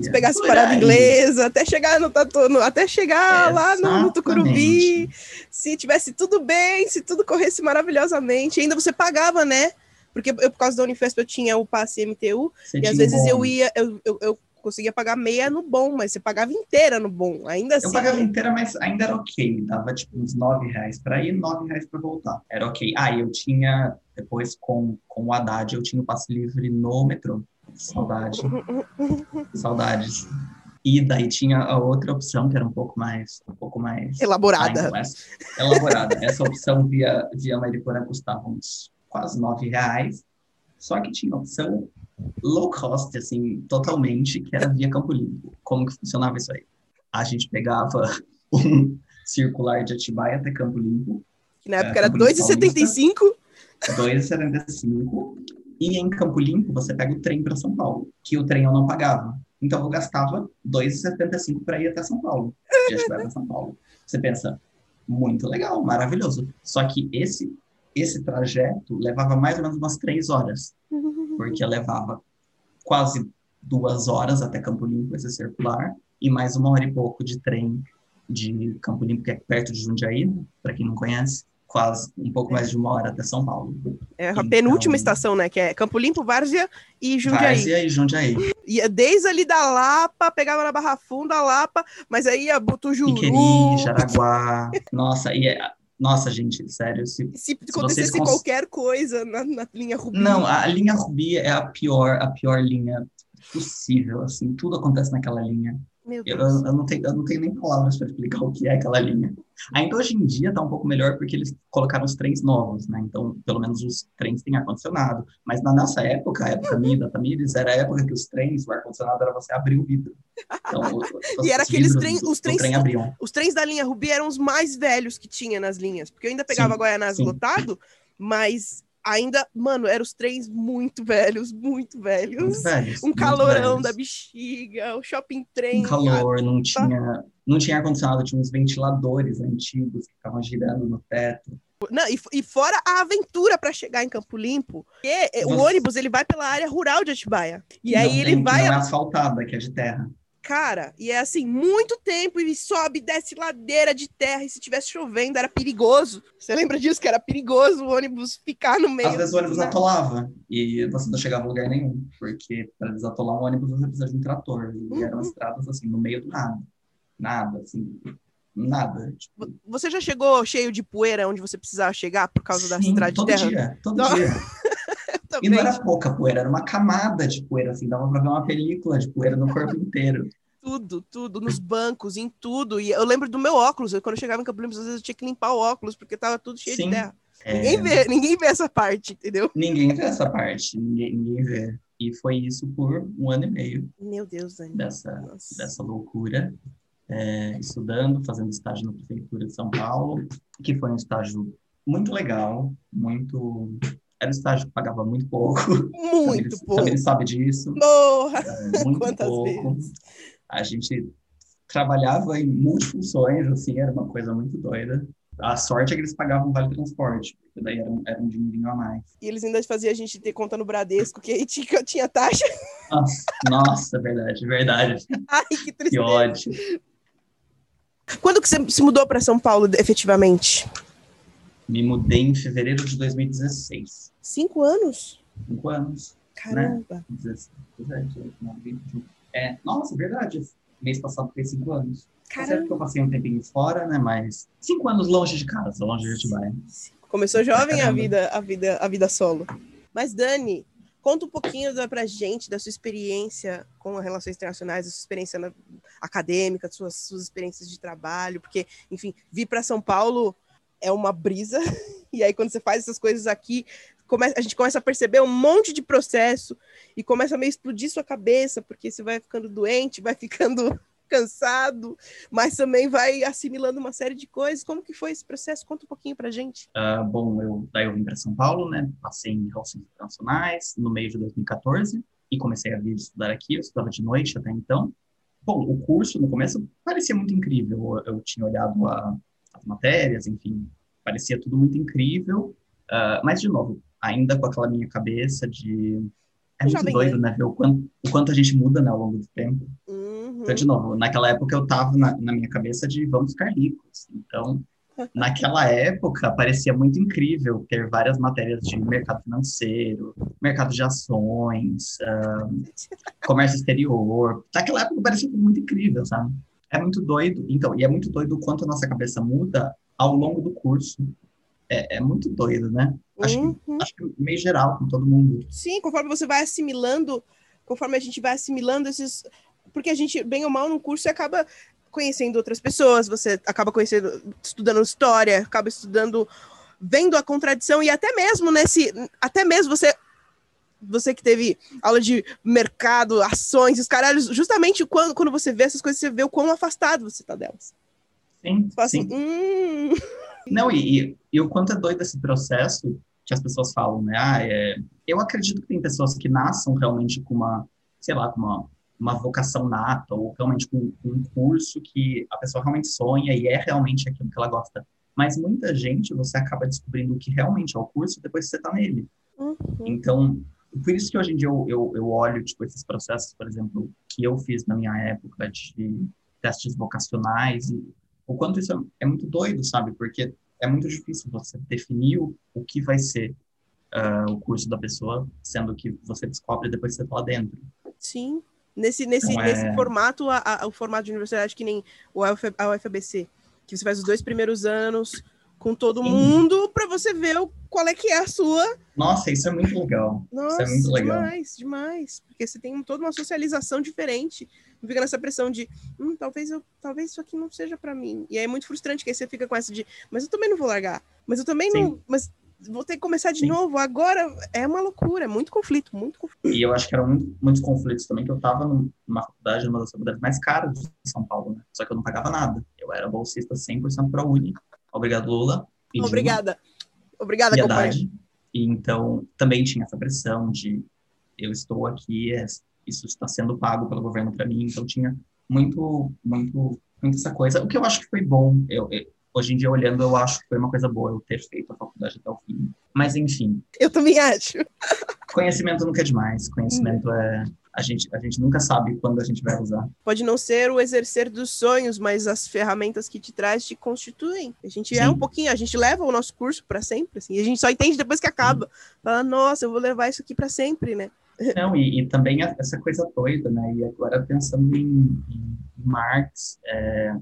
S3: se pegasse
S4: Por
S3: parada
S4: aí.
S3: inglesa, até chegar no tatu, no- até chegar lá no,
S4: Exatamente.
S3: se tivesse tudo bem, se tudo corresse maravilhosamente, ainda você pagava, né? Porque eu, por causa da Unifesp, eu tinha o passe MTU,
S4: Você
S3: e às vezes eu
S4: bônus.
S3: ia, eu, eu, eu conseguia pagar meia no bom, mas você pagava inteira no bom. Ainda assim.
S4: Eu pagava inteira, mas ainda era ok. Dava tipo uns 9 reais pra ir, 9 reais pra voltar. Era ok. Ah, eu tinha, depois com, com o Haddad, eu tinha o passe livre no metrô. Saudade. Saudades. E daí tinha a outra opção, que era um pouco mais. Um pouco mais
S3: Elaborada.
S4: mais elaborada. Essa opção via, via Mariporã custava uns quase 9 reais. Só que tinha a opção low cost, assim, totalmente, que era via Campo Limpo. Como que funcionava isso aí? A gente pegava um circular de Atibaia até Campo Limpo,
S3: Que na
S4: É,
S3: época era
S4: Limpo
S3: 2,75.
S4: 2,75, e em Campo Limpo você pega o trem para São Paulo, que o trem eu não pagava. Então eu gastava 2,75 para ir até São Paulo, de Atibaia para São Paulo. Você pensa, muito legal, maravilhoso. Só que esse esse trajeto levava mais ou menos umas três horas, porque levava quase duas horas até Campo Limpo, esse circular, e mais uma hora e pouco de trem de Campo Limpo, que é perto de Jundiaí, para quem não conhece, quase um pouco mais de uma hora até São Paulo.
S3: É a
S4: Então-
S3: penúltima estação, né? Que é Campo Limpo, Várzea e Jundiaí.
S4: Várzea e Jundiaí.
S3: Ia desde ali da Lapa, pegava na Barra Funda, Lapa, mas aí ia Botujuru.
S4: Piqueri, Jaraguá. Nossa, e é- nossa, gente, sério, se
S3: Se acontecesse
S4: cons-
S3: qualquer coisa na, na linha Rubi.
S4: Não, a linha Rubi é a pior, a pior linha possível, assim, tudo acontece naquela linha.
S3: Meu
S4: Eu,
S3: Deus.
S4: eu não, tenho, eu não tenho nem palavras para explicar o que é aquela linha. Ainda hoje em dia tá um pouco melhor porque eles colocaram os trens novos, né? Então, pelo menos os trens têm ar-condicionado. Mas na nossa época, a época minha, da Tamires, era a época que os trens, o ar-condicionado era você abrir o vidro. Então, os,
S3: E era aqueles
S4: do-
S3: os trens-
S4: trem abriam.
S3: Os trens da linha Rubi eram os mais velhos que tinha nas linhas. Porque eu ainda pegava
S4: Sim,
S3: Guaianazes
S4: sim.
S3: lotado, mas ainda, mano, eram os trens muito velhos, muito velhos.
S4: Muito velhos,
S3: um calorão
S4: velhos.
S3: da bexiga, o shopping trem.
S4: um calor, não tinha, não tinha ar-condicionado, tinha uns ventiladores antigos que ficavam girando no teto.
S3: Não, e, e fora a aventura para chegar em Campo Limpo, porque é, o
S4: Você-
S3: ônibus ele vai pela área rural de Atibaia. E
S4: Não
S3: aí
S4: tem-
S3: ele
S4: que
S3: vai,
S4: Não é asfaltada, que é de terra.
S3: Cara, e é assim, muito tempo, e sobe, desce ladeira de terra, e se tivesse chovendo era perigoso. Você lembra disso, que era perigoso o ônibus ficar no meio.
S4: Às vezes o ônibus atolava e você não chegava a lugar nenhum, porque para desatolar um ônibus você precisa de um trator. E
S3: Uhum.
S4: eram estradas assim, no meio do nada. Nada, assim, nada. Tipo,
S3: Você já chegou cheio de poeira onde você precisava chegar por causa da
S4: sim,
S3: estrada de
S4: todo
S3: terra?
S4: dia, todo
S3: Não.
S4: dia. E
S3: Também.
S4: não era pouca poeira, era uma camada de poeira, assim, dava pra ver uma película de poeira no corpo inteiro.
S3: Tudo, tudo, nos bancos, em tudo. E eu lembro do meu óculos, eu, quando eu chegava em Campo Limpo, às vezes eu tinha que limpar o óculos, porque tava tudo cheio
S4: Sim.
S3: de terra.
S4: É,
S3: Ninguém vê, ninguém vê essa parte, entendeu?
S4: Ninguém vê essa parte, ninguém, ninguém vê. E foi isso por um ano e meio
S3: Meu Deus, Dani.
S4: dessa,
S3: Nossa.
S4: dessa loucura, é, estudando, fazendo estágio na Prefeitura de São Paulo, que foi um estágio muito legal, muito... Era um estágio que pagava muito pouco,
S3: Muito
S4: Tamires-
S3: pouco.
S4: Tamires sabe disso,
S3: Porra!
S4: é, muito
S3: Quantas
S4: pouco.
S3: vezes?
S4: A gente trabalhava em multifunções, assim, era uma coisa muito doida. A sorte é que eles pagavam vale transporte, porque daí era um, era um dinheirinho a mais.
S3: E eles ainda faziam a gente ter conta no Bradesco, que aí tinha, tinha taxa.
S4: Nossa, nossa, verdade, verdade.
S3: Ai, que
S4: Que
S3: tristeza.
S4: ódio.
S3: Quando que você se mudou para São Paulo, efetivamente?
S4: Me mudei em fevereiro de 2016.
S3: Cinco anos?
S4: Cinco anos.
S3: Caramba.
S4: 16, 17, 18, 19, 20, 21. É, nossa, verdade. Mês passado fez cinco anos. Tá certo que
S3: Caramba.
S4: eu passei um tempinho fora, né? Mas cinco anos longe de casa, longe de Atibaia.
S3: Começou jovem a
S4: Caramba.
S3: vida, a vida, a vida solo. Mas Dani, conta um pouquinho da, pra gente da sua experiência com as relações internacionais, da sua experiência na- acadêmica, das suas, suas experiências de trabalho, porque, enfim, vir para São Paulo é uma brisa. E aí quando você faz essas coisas aqui, a gente começa a perceber um monte de processo e começa a meio explodir sua cabeça, porque você vai ficando doente, vai ficando cansado, mas também vai assimilando uma série de coisas. Como que foi esse processo? Conta um pouquinho pra gente.
S4: Ah, bom, eu, daí eu vim para São Paulo, né? Passei em Relações Internacionais no meio de 2014 e comecei a vir estudar aqui. Eu estudava de noite até então. Bom, o curso no começo parecia muito incrível. Eu, eu tinha olhado a- as matérias, enfim, parecia tudo muito incrível. Ah, mas, de novo, ainda com aquela minha cabeça de. É muito
S3: Jovem
S4: doido, né? Ver o quanto, o quanto a gente muda né, ao longo do tempo.
S3: Uhum.
S4: Então, de novo, naquela época eu tava na, na minha cabeça de vamos ficar ricos. Então, naquela época parecia muito incrível ter várias matérias de mercado financeiro, mercado de ações, um, comércio exterior. Naquela época parecia muito incrível, sabe? É muito doido. Então, e é muito doido o quanto a nossa cabeça muda ao longo do curso. É, é muito doido, né? Acho,
S3: Uhum.
S4: que, acho que meio geral, com todo mundo.
S3: Sim, conforme você vai assimilando, conforme a gente vai assimilando esses. Porque a gente, bem ou mal, no curso, acaba conhecendo outras pessoas, você acaba conhecendo, estudando história, acaba estudando, vendo a contradição, e até mesmo nesse. Até mesmo você. Você que teve aula de mercado, ações, os caralhos, justamente quando, quando você vê essas coisas, você vê o quão afastado você tá delas.
S4: Sim,
S3: Você fala
S4: sim.
S3: assim, hum,
S4: Não, e, e, o quanto é doido esse processo que as pessoas falam, né? Ah, é... Eu acredito que tem pessoas que nasçam realmente com uma, sei lá, com uma, uma vocação nata, ou realmente com, com um curso que a pessoa realmente sonha e é realmente aquilo que ela gosta. Mas muita gente, você acaba descobrindo o que realmente é o curso depois que você está nele.
S3: Uhum.
S4: Então, por isso que hoje em dia eu, eu, eu olho, tipo, esses processos, por exemplo, que eu fiz na minha época de testes vocacionais, e o quanto isso é, é muito doido, sabe? Porque é muito difícil você definir o, o que vai ser ah, o curso da pessoa, sendo que você descobre depois que você está lá dentro.
S3: Sim. Nesse, nesse,
S4: Então, é-
S3: nesse formato, a- a- o formato de universidade que nem o UFABC, que você faz os dois primeiros anos com todo
S4: Sim.
S3: mundo para você ver o, qual é que é a sua.
S4: Nossa, isso é muito legal.
S3: Nossa,
S4: isso é muito legal.
S3: demais, demais. Porque você tem toda uma socialização diferente. Não fica nessa pressão de, hum, talvez eu, talvez isso aqui não seja para mim. E aí é muito frustrante que aí você fica com essa de, mas eu também não vou largar. Mas eu também não,
S4: Sim.
S3: mas vou ter que começar de
S4: Sim.
S3: novo. Agora é uma loucura, é muito conflito, muito conflito.
S4: E eu acho que eram muito, muitos conflitos também, que eu estava numa faculdade, numa das faculdades mais caras de São Paulo, né? Só que eu não pagava nada. Eu era bolsista 100% para a Uni. Obrigado, Lula. e.
S3: Obrigada. Obrigada,
S4: e. Haddad. E então também tinha essa pressão de eu estou aqui, é- isso está sendo pago pelo governo para mim, então tinha muito, muito, muito essa coisa. O que eu acho que foi bom, eu, eu- hoje em dia olhando, eu acho que foi uma coisa boa eu ter feito a faculdade até o fim. Mas enfim,
S3: Eu também acho.
S4: conhecimento nunca é demais. Conhecimento é a gente, a gente nunca sabe quando a gente vai usar.
S3: Pode não ser o exercer dos sonhos, mas as ferramentas que te traz te constituem. A gente é
S4: Sim.
S3: um pouquinho, a gente leva o nosso curso para sempre, assim, e a gente só entende depois que acaba. Fala, nossa, eu vou levar isso aqui para sempre, né?
S4: Não, e, e também essa coisa doida, né? E agora pensando em, em Marx, é,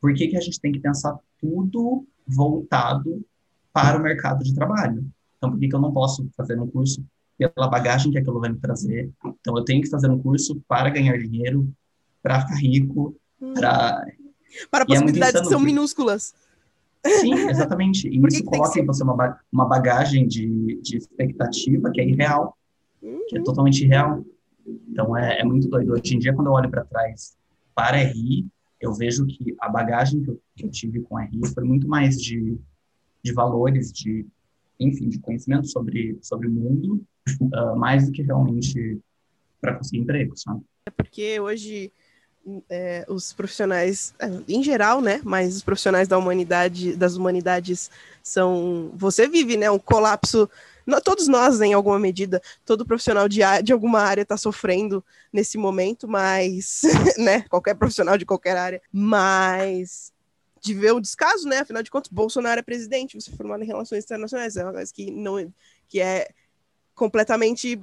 S4: por que, que a gente tem que pensar tudo voltado para o mercado de trabalho? Então, por que, que eu não posso fazer um curso pela bagagem que aquilo vai me trazer? Então, eu tenho que fazer um curso para ganhar dinheiro, para ficar rico, para...
S3: Para
S4: E é
S3: possibilidades que
S4: insano,
S3: são
S4: porque-
S3: minúsculas.
S4: Sim, exatamente. E
S3: que
S4: isso
S3: que que
S4: coloca em você uma, uma bagagem de, de expectativa que é irreal. que é totalmente real. Então é, é muito doido. Hoje em dia, quando eu olho para trás para RI, eu vejo que a bagagem que eu, que eu tive com RI foi muito mais de, de valores, de enfim, de conhecimento sobre sobre o mundo, ah, mais do que realmente para conseguir emprego, sabe?
S3: Porque hoje é, os profissionais, é, em geral, né? Mas os profissionais da humanidade, das humanidades são. Você vive, né? Um colapso. Todos nós, em alguma medida, todo profissional de, de alguma área está sofrendo nesse momento, mas, né? Qualquer profissional de qualquer área, mas de ver o descaso, né? Afinal de contas, Bolsonaro é presidente, você é formado em relações internacionais, é uma coisa que não que é completamente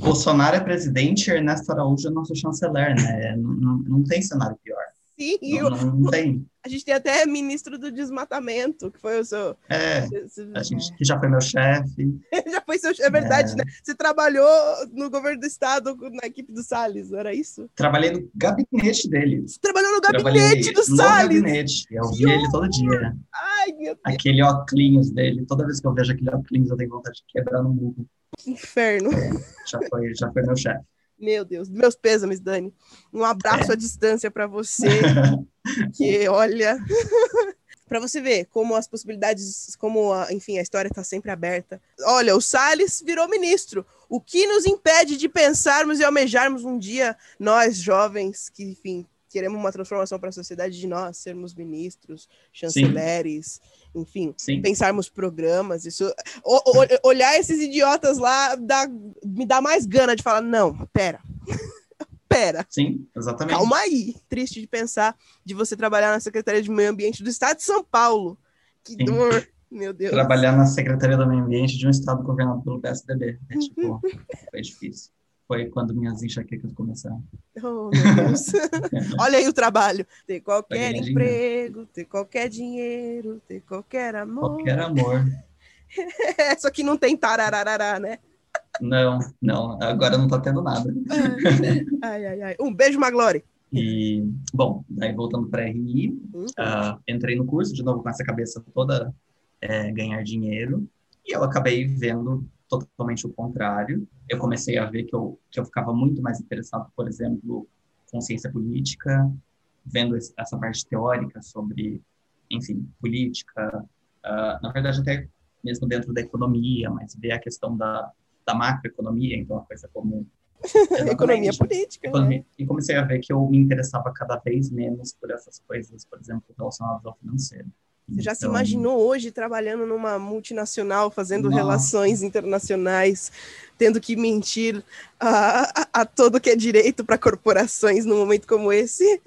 S4: Bolsonaro é presidente, Ernesto Araújo é nosso chanceler, né? Não, não, não tem cenário pior.
S3: sim,
S4: Não, não, não tem.
S3: a gente tem até ministro do desmatamento, que foi o seu.
S4: É, a gente que já foi meu chefe.
S3: Já foi seu. É verdade,
S4: É.
S3: né? Você trabalhou no governo do estado na equipe do Salles, não era isso?
S4: Trabalhei no gabinete dele.
S3: Você trabalhou gabinete do
S4: no
S3: Salles.
S4: gabinete. Eu vi ele todo dia.
S3: Ai, meu Deus,
S4: Aquele óculos dele. Toda vez que eu vejo aquele óculos, eu tenho vontade de quebrar no murro.
S3: que inferno.
S4: Já foi, já foi meu chefe.
S3: Meu Deus, meus pêsames, Dani. Um abraço
S4: É.
S3: à distância para você, que olha. para você ver como as possibilidades, como, a, enfim, a história está sempre aberta. Olha, o Salles virou ministro. O que nos impede de pensarmos e almejarmos um dia, nós jovens, que, enfim, queremos uma transformação para a sociedade, de nós sermos ministros, chanceleres, enfim,
S4: Sim.
S3: pensarmos programas, isso o- o- olhar esses idiotas lá dá, me dá mais gana de falar, não, pera. pera.
S4: Sim, exatamente.
S3: Calma aí. Triste de pensar de você trabalhar na Secretaria de Meio Ambiente do Estado de São Paulo. Que
S4: Sim.
S3: dor. Meu Deus.
S4: Trabalhar na Secretaria do Meio Ambiente de um estado governado pelo PSDB. É, tipo, foi difícil. Foi quando minhas enxaquecas começaram.
S3: Oh. Olha aí o trabalho. Ter qualquer emprego, ter qualquer dinheiro, ter qualquer amor.
S4: Qualquer amor.
S3: Só que não tem tarararará, né?
S4: Não, não, agora não tá tendo nada.
S3: Ai, ai, ai. Um beijo, Maglore.
S4: E, bom, daí voltando para RI,
S3: Hum.
S4: ah, entrei no curso de novo com essa cabeça toda é, ganhar dinheiro e eu acabei vendo totalmente o contrário. Eu comecei a ver que eu, que eu ficava muito mais interessado, por exemplo, com ciência política, vendo essa parte teórica sobre, enfim, política, ah, na verdade até mesmo dentro da economia, mas ver a questão da, da macroeconomia, então a coisa como
S3: Economia política. né?
S4: Economia. E comecei a ver que eu me interessava cada vez menos por essas coisas, por exemplo, relacionadas ao financeiro.
S3: Você já se
S4: Então,
S3: imaginou hoje trabalhando numa multinacional, fazendo
S4: Nossa.
S3: relações internacionais, tendo que mentir a, a, a todo que é direito para corporações num momento como esse?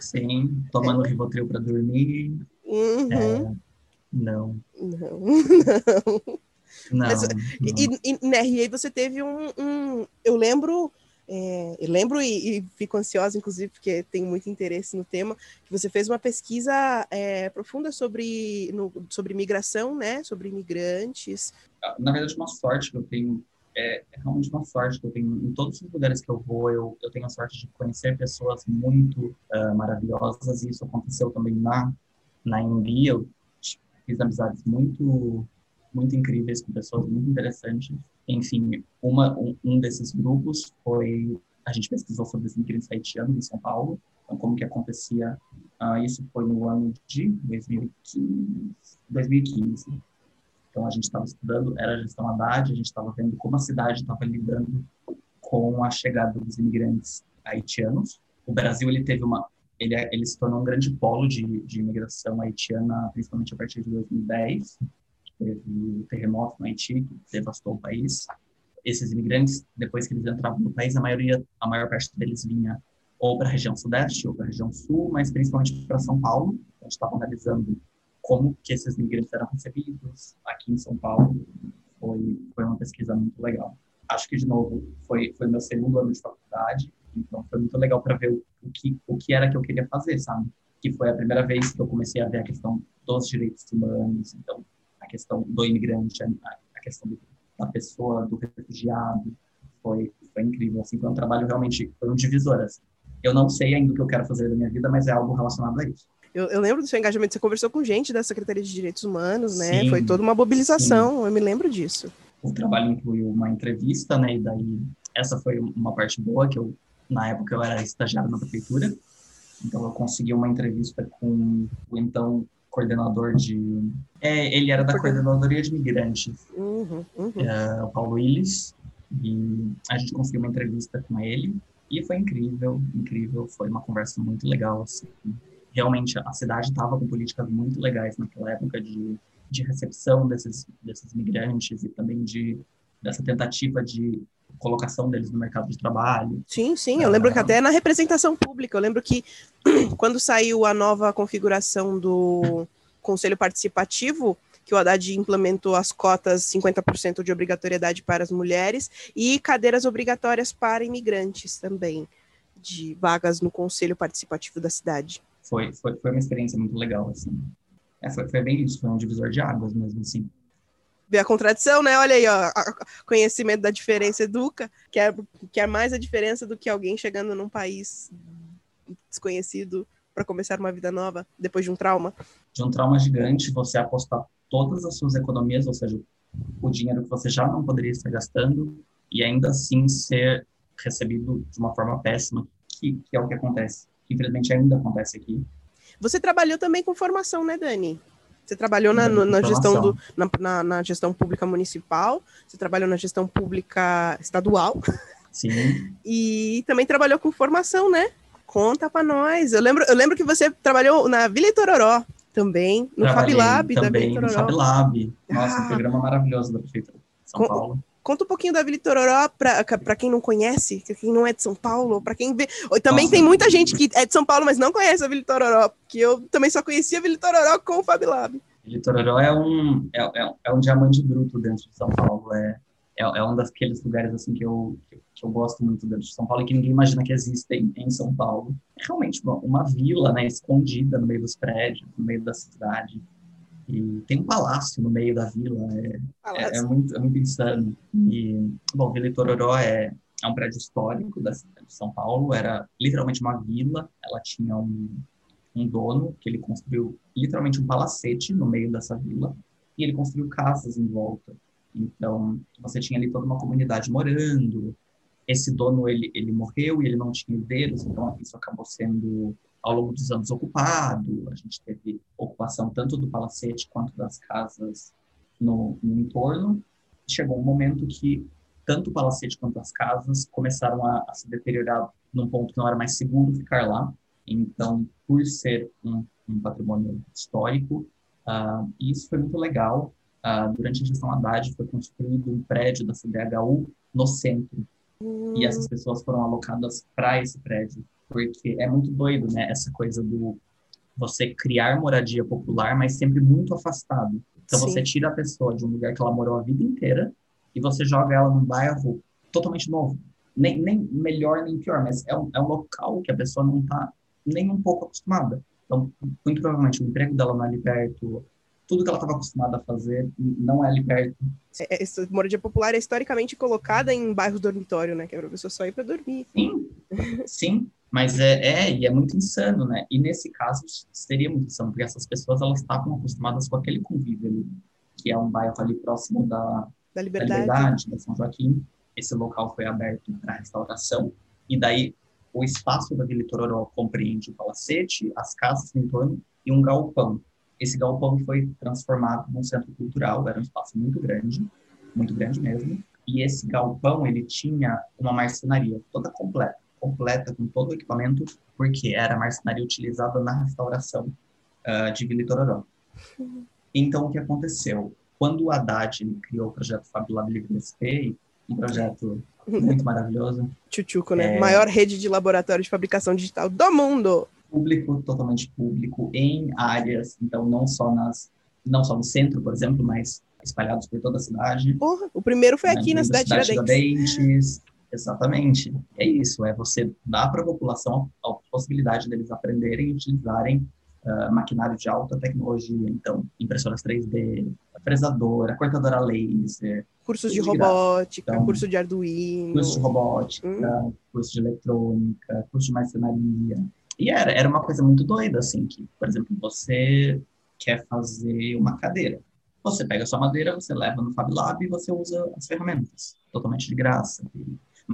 S4: Sim, tomando Rivotril para dormir.
S3: Uhum.
S4: É, não,
S3: Não.
S4: não.
S3: Mas,
S4: não.
S3: E, e na RA você teve um. um- eu lembro. É, eu lembro e, e fico ansiosa, inclusive, porque tenho muito interesse no tema, que você fez uma pesquisa é, profunda sobre, no- sobre migração, né? Sobre imigrantes.
S4: Na verdade, uma sorte que eu tenho, é, é realmente uma sorte que eu tenho. Em todos os lugares que eu vou, eu, eu tenho a sorte de conhecer pessoas muito ah, maravilhosas, e isso aconteceu também na, na Embi. Eu fiz amizades muito, muito incríveis com pessoas muito interessantes. Enfim, uma, um, um desses grupos foi. A gente pesquisou sobre os imigrantes haitianos em São Paulo. Então, como que acontecia? ah, isso foi no ano de 2015. 2015. Então, a gente estava estudando, era a gestão Haddad, a gente estava vendo como a cidade estava lidando com a chegada dos imigrantes haitianos. O Brasil, ele teve uma... Ele, é- ele se tornou um grande polo de, de imigração haitiana, principalmente a partir de 2010. Teve o terremoto no Haiti, que devastou o país. Esses imigrantes, depois que eles entravam no país, a maioria, a maior parte deles vinha ou para a região sudeste ou para a região sul, mas principalmente para São Paulo. A gente estava analisando como que esses imigrantes eram recebidos aqui em São Paulo. Foi, foi uma pesquisa muito legal. Acho que, de novo, foi, foi meu segundo ano de faculdade, então foi muito legal para ver o, que, o que era que eu queria fazer, sabe? Que foi a primeira vez que eu comecei a ver a questão dos direitos humanos, então, questão do imigrante, a, questão da pessoa, do refugiado, foi, foi incrível, assim, foi um trabalho realmente, foi um divisor, assim. Eu não sei ainda o que eu quero fazer da minha vida, mas é algo relacionado a isso.
S3: Eu, eu lembro do seu engajamento, você conversou com gente da Secretaria de Direitos Humanos, né?
S4: Sim,
S3: Foi toda uma mobilização, eu me lembro disso.
S4: o trabalho incluiu uma entrevista, né? E daí essa foi uma parte boa que eu na época eu era estagiário na prefeitura, então eu consegui uma entrevista com o então coordenador de, é, ele era da coordenadoria de migrantes,
S3: Uhum, uhum.
S4: é, o Paulo Willis, e a gente conseguiu uma entrevista com ele e foi incrível, incrível, foi uma conversa muito legal, assim. Realmente a cidade estava com políticas muito legais naquela época de, de recepção desses desses migrantes e também de dessa tentativa de colocação deles no mercado de trabalho.
S3: Sim, sim, eu lembro que até na representação pública, eu lembro que quando saiu a nova configuração do Conselho Participativo, que o Haddad implementou as cotas 50% de obrigatoriedade para as mulheres e cadeiras obrigatórias para imigrantes também, de vagas no Conselho Participativo da cidade.
S4: Foi foi, foi uma experiência muito legal assim. É, foi, foi bem isso, foi um divisor de águas mesmo assim.
S3: Ver a contradição, né? Olha aí, ó, conhecimento da diferença educa, que é, que é mais a diferença do que alguém chegando num país desconhecido para começar uma vida nova depois de um trauma.
S4: de um trauma gigante, você apostar todas as suas economias, ou seja, o dinheiro que você já não poderia estar gastando, e ainda assim ser recebido de uma forma péssima, que, que é o que acontece. Infelizmente ainda acontece aqui.
S3: Você trabalhou também com formação, né, Dani? Você trabalhou na, no- na gestão do, na, na- na gestão pública municipal, você trabalhou na gestão pública estadual
S4: Sim,
S3: e também trabalhou com formação, né? Conta pra nós. Eu lembro, eu lembro que você trabalhou na Vila Itororó também, no Fab
S4: trabalhei
S3: Lab da Vila
S4: também no. Fab Lab. Nossa,
S3: Ah.
S4: um programa maravilhoso da Prefeitura de São
S3: Com-
S4: Paulo.
S3: Conta um pouquinho da Vila Itororó pra, pra quem não conhece, pra quem não é de São Paulo, pra quem vê. Também
S4: Nossa.
S3: tem muita gente que é de São Paulo, mas não conhece a Vila Itororó, porque eu também só conhecia a Vila Itororó com o Fab Lab.
S4: Litororó é um, é, é, é um diamante bruto dentro de São Paulo. É, é, é um daqueles lugares assim que eu, que eu gosto muito dentro de São Paulo e que ninguém imagina que existem em São Paulo. É realmente uma, uma vila, né, escondida no meio dos prédios, no meio da cidade. E tem um palácio no meio da vila. É, é, é muito, é muito insano. E, bom, Vila Itororó é, é um prédio histórico da cidade de São Paulo. Era literalmente uma vila. Ela tinha um, um dono que ele construiu literalmente um palacete no meio dessa vila. E ele construiu casas em volta. Então, você tinha ali toda uma comunidade morando. Esse dono, ele, ele morreu e ele não tinha herdeiros, então isso acabou sendo, ao longo dos anos, ocupado. A gente teve ocupação tanto do palacete quanto das casas no, no entorno. Chegou um momento que tanto o palacete quanto as casas começaram a, a se deteriorar num ponto que não era mais seguro ficar lá. Então, por ser um, um patrimônio histórico, uh, isso foi muito legal. Uh, durante a gestão Haddad foi construído um prédio da CDHU no centro.
S3: Hum,
S4: E essas pessoas foram alocadas para esse prédio. Porque é muito doido, né? Essa coisa do você criar moradia popular, mas sempre muito afastado. Então
S3: Sim.
S4: você tira a pessoa de um lugar que ela morou a vida inteira e você joga ela num bairro totalmente novo. Nem, nem melhor nem pior, mas é um, é um local que a pessoa não está nem um pouco acostumada. Então, muito provavelmente o emprego dela não é ali perto, tudo que ela estava acostumada a fazer não é ali perto.
S3: é- é- essa moradia popular é historicamente colocada em bairros dormitório, né? Que pra pessoa só ir pra dormir.
S4: Sim, sim, mas é, é, e é muito insano, né? E nesse caso seria muito insano, porque essas pessoas elas estavam acostumadas com aquele convívio ali, que é um bairro ali próximo da,
S3: Da
S4: da
S3: liberdade.
S4: Liberdade, da São Joaquim. Esse local foi aberto para restauração, e daí o espaço da Vila Itororó compreende o palacete, as casas em torno e um galpão. Esse galpão foi transformado num centro cultural, era um espaço muito grande, muito grande mesmo. E esse galpão, ele tinha uma marcenaria toda completa, completa com todo o equipamento, porque era a marcenaria utilizada na restauração ah, de Vila Itororó. Então, o que aconteceu? Quando o Haddad criou o projeto Fab Lab Livre SP, um projeto muito maravilhoso,
S3: né?
S4: É.
S3: Maior rede de laboratório de fabricação digital do mundo.
S4: público, totalmente público, em áreas, então não só nas, não só no centro, por exemplo, mas espalhados por toda a cidade.
S3: Porra, o primeiro foi
S4: né,
S3: aqui na
S4: dentro da
S3: cidade de Tiradentes.
S4: Exatamente. É isso, é você dar para a população a possibilidade deles aprenderem e utilizarem ah, maquinário de alta tecnologia, então impressoras 3D, fresadora, cortadora laser,
S3: Cursos de robótica,
S4: Então,
S3: curso de Arduino.
S4: curso de robótica, curso de eletrônica, curso de marcenaria. E era, era uma coisa muito doida, assim, que, por exemplo, você quer fazer uma cadeira. Você pega a sua madeira, você leva no Fab Lab e você usa as ferramentas, totalmente de graça.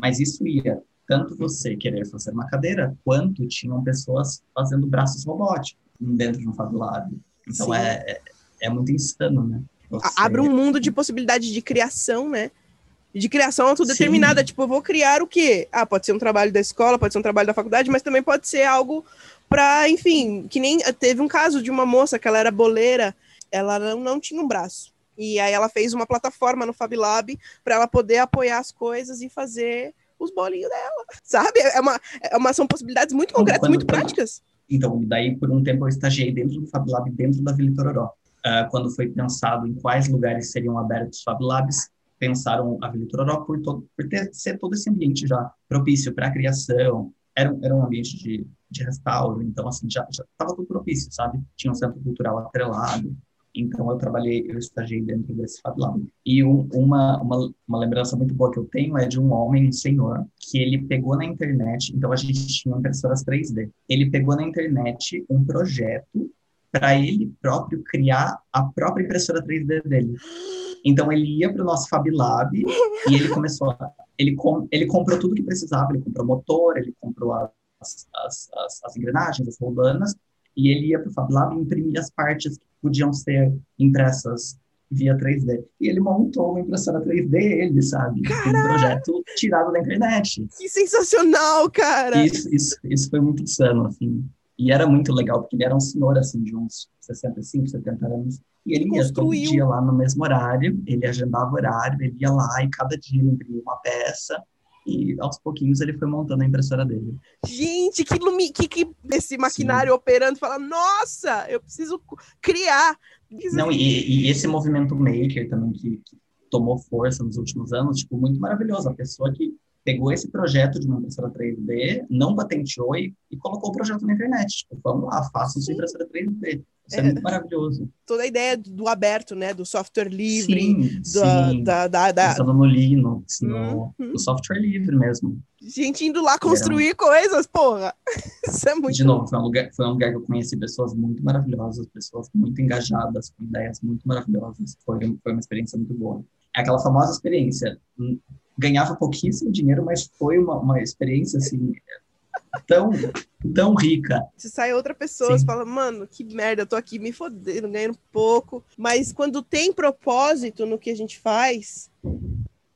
S4: Mas isso ia tanto você querer fazer uma cadeira, quanto tinham pessoas fazendo braços robóticos dentro de um Fab Lab. Então é, é, é muito insano, né? Você-
S3: Abre um mundo de possibilidade de criação, né? De criação autodeterminada.
S4: Sim.
S3: Tipo, eu vou criar o quê? Ah, pode ser um trabalho da escola, pode ser um trabalho da faculdade, mas também pode ser algo para, enfim, que nem teve um caso de uma moça que ela era boleira, ela não, não tinha um braço. E aí ela fez uma plataforma no Fab Lab para ela poder apoiar as coisas e fazer os bolinhos dela, sabe? É uma, é uma são possibilidades muito
S4: Quando-
S3: concretas,
S4: quando-
S3: muito práticas.
S4: Então, daí por um tempo eu estagiei dentro do Fab Lab, dentro da Vila Itororó. Ah, quando foi pensado em quais lugares seriam abertos Fab Labs, pensaram a Vila Itororó por, todo, por ter, ser todo esse ambiente já propício para a criação. Era, um- era um ambiente de, de restauro, então assim, já estava tudo propício, sabe? Tinha um centro cultural atrelado. Então eu trabalhei, eu estagiei dentro desse Fab Lab. E um, uma, uma, uma lembrança muito boa que eu tenho é de um homem, um senhor, que ele pegou na internet, então a gente tinha impressoras 3D. Ele pegou na internet um projeto para ele próprio criar a própria impressora 3D dele. Então ele ia para o nosso Fab Lab e ele começou a, ele, com, ele comprou tudo que precisava, ele comprou motor, ele comprou as, as, as, as engrenagens, as roldanas, e ele ia para o Fab Lab e imprimia as partes que podiam ser impressas via 3D. E ele montou uma impressora 3D, ele, sabe? Um projeto tirado da internet.
S3: Que sensacional, cara!
S4: Isso, isso, isso foi muito insano, assim. E era muito legal, porque ele era um senhor, assim, de uns 65, 70 anos. E ele, ia todo dia lá no mesmo horário, ele agendava horário, ele ia lá e cada dia ele imprimia uma peça. E aos pouquinhos ele foi montando a impressora dele.
S3: Gente, que, lumi... que, que esse maquinário operando fala, nossa, eu preciso criar.
S4: Não, e, e esse movimento maker também que, que tomou força nos últimos anos, tipo, muito maravilhoso. A pessoa que pegou esse projeto de uma impressora 3D, não patenteou e, e colocou o projeto na internet. Tipo, vamos lá, faça sua impressora 3D. Isso é,
S3: É.
S4: muito maravilhoso.
S3: Toda a ideia do aberto, né? Do software livre,
S4: sim,
S3: da,
S4: sim.
S3: da, da, da-
S4: Pensando no Linux, no,
S3: Uhum.
S4: no software livre mesmo.
S3: gente indo lá construir coisas, porra. Isso é muito
S4: De novo, foi um, lugar, foi um lugar que eu conheci pessoas muito maravilhosas, pessoas muito engajadas, com ideias muito maravilhosas. Foi, foi uma experiência muito boa. É aquela famosa experiência. Ganhava pouquíssimo dinheiro, mas foi uma, uma experiência, assim, tão, tão rica.
S3: Você sai outra pessoa,
S4: Sim.
S3: você fala, mano, que merda, eu tô aqui me fodendo, ganhando pouco. Mas quando tem propósito no que a gente faz,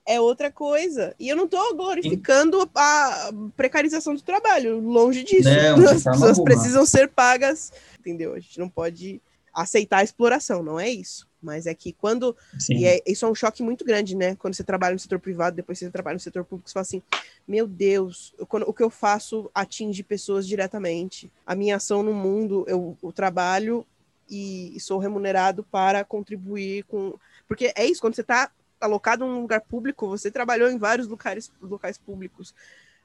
S3: é outra coisa. E eu não tô glorificando a precarização do trabalho, longe disso.
S4: Não,
S3: As
S4: forma
S3: pessoas
S4: alguma.
S3: precisam ser pagas, entendeu? A gente não pode aceitar a exploração, não é isso. Mas é que quando
S4: Sim.
S3: E é, isso é um choque muito grande, né? Quando você trabalha no setor privado, depois você trabalha no setor público, você fala assim: meu Deus, eu- quando- o que eu faço atinge pessoas diretamente. A minha ação no mundo, eu, eu trabalho e, e sou remunerado para contribuir com. Porque é isso, quando você está alocado num lugar público, você trabalhou em vários locais, locais públicos.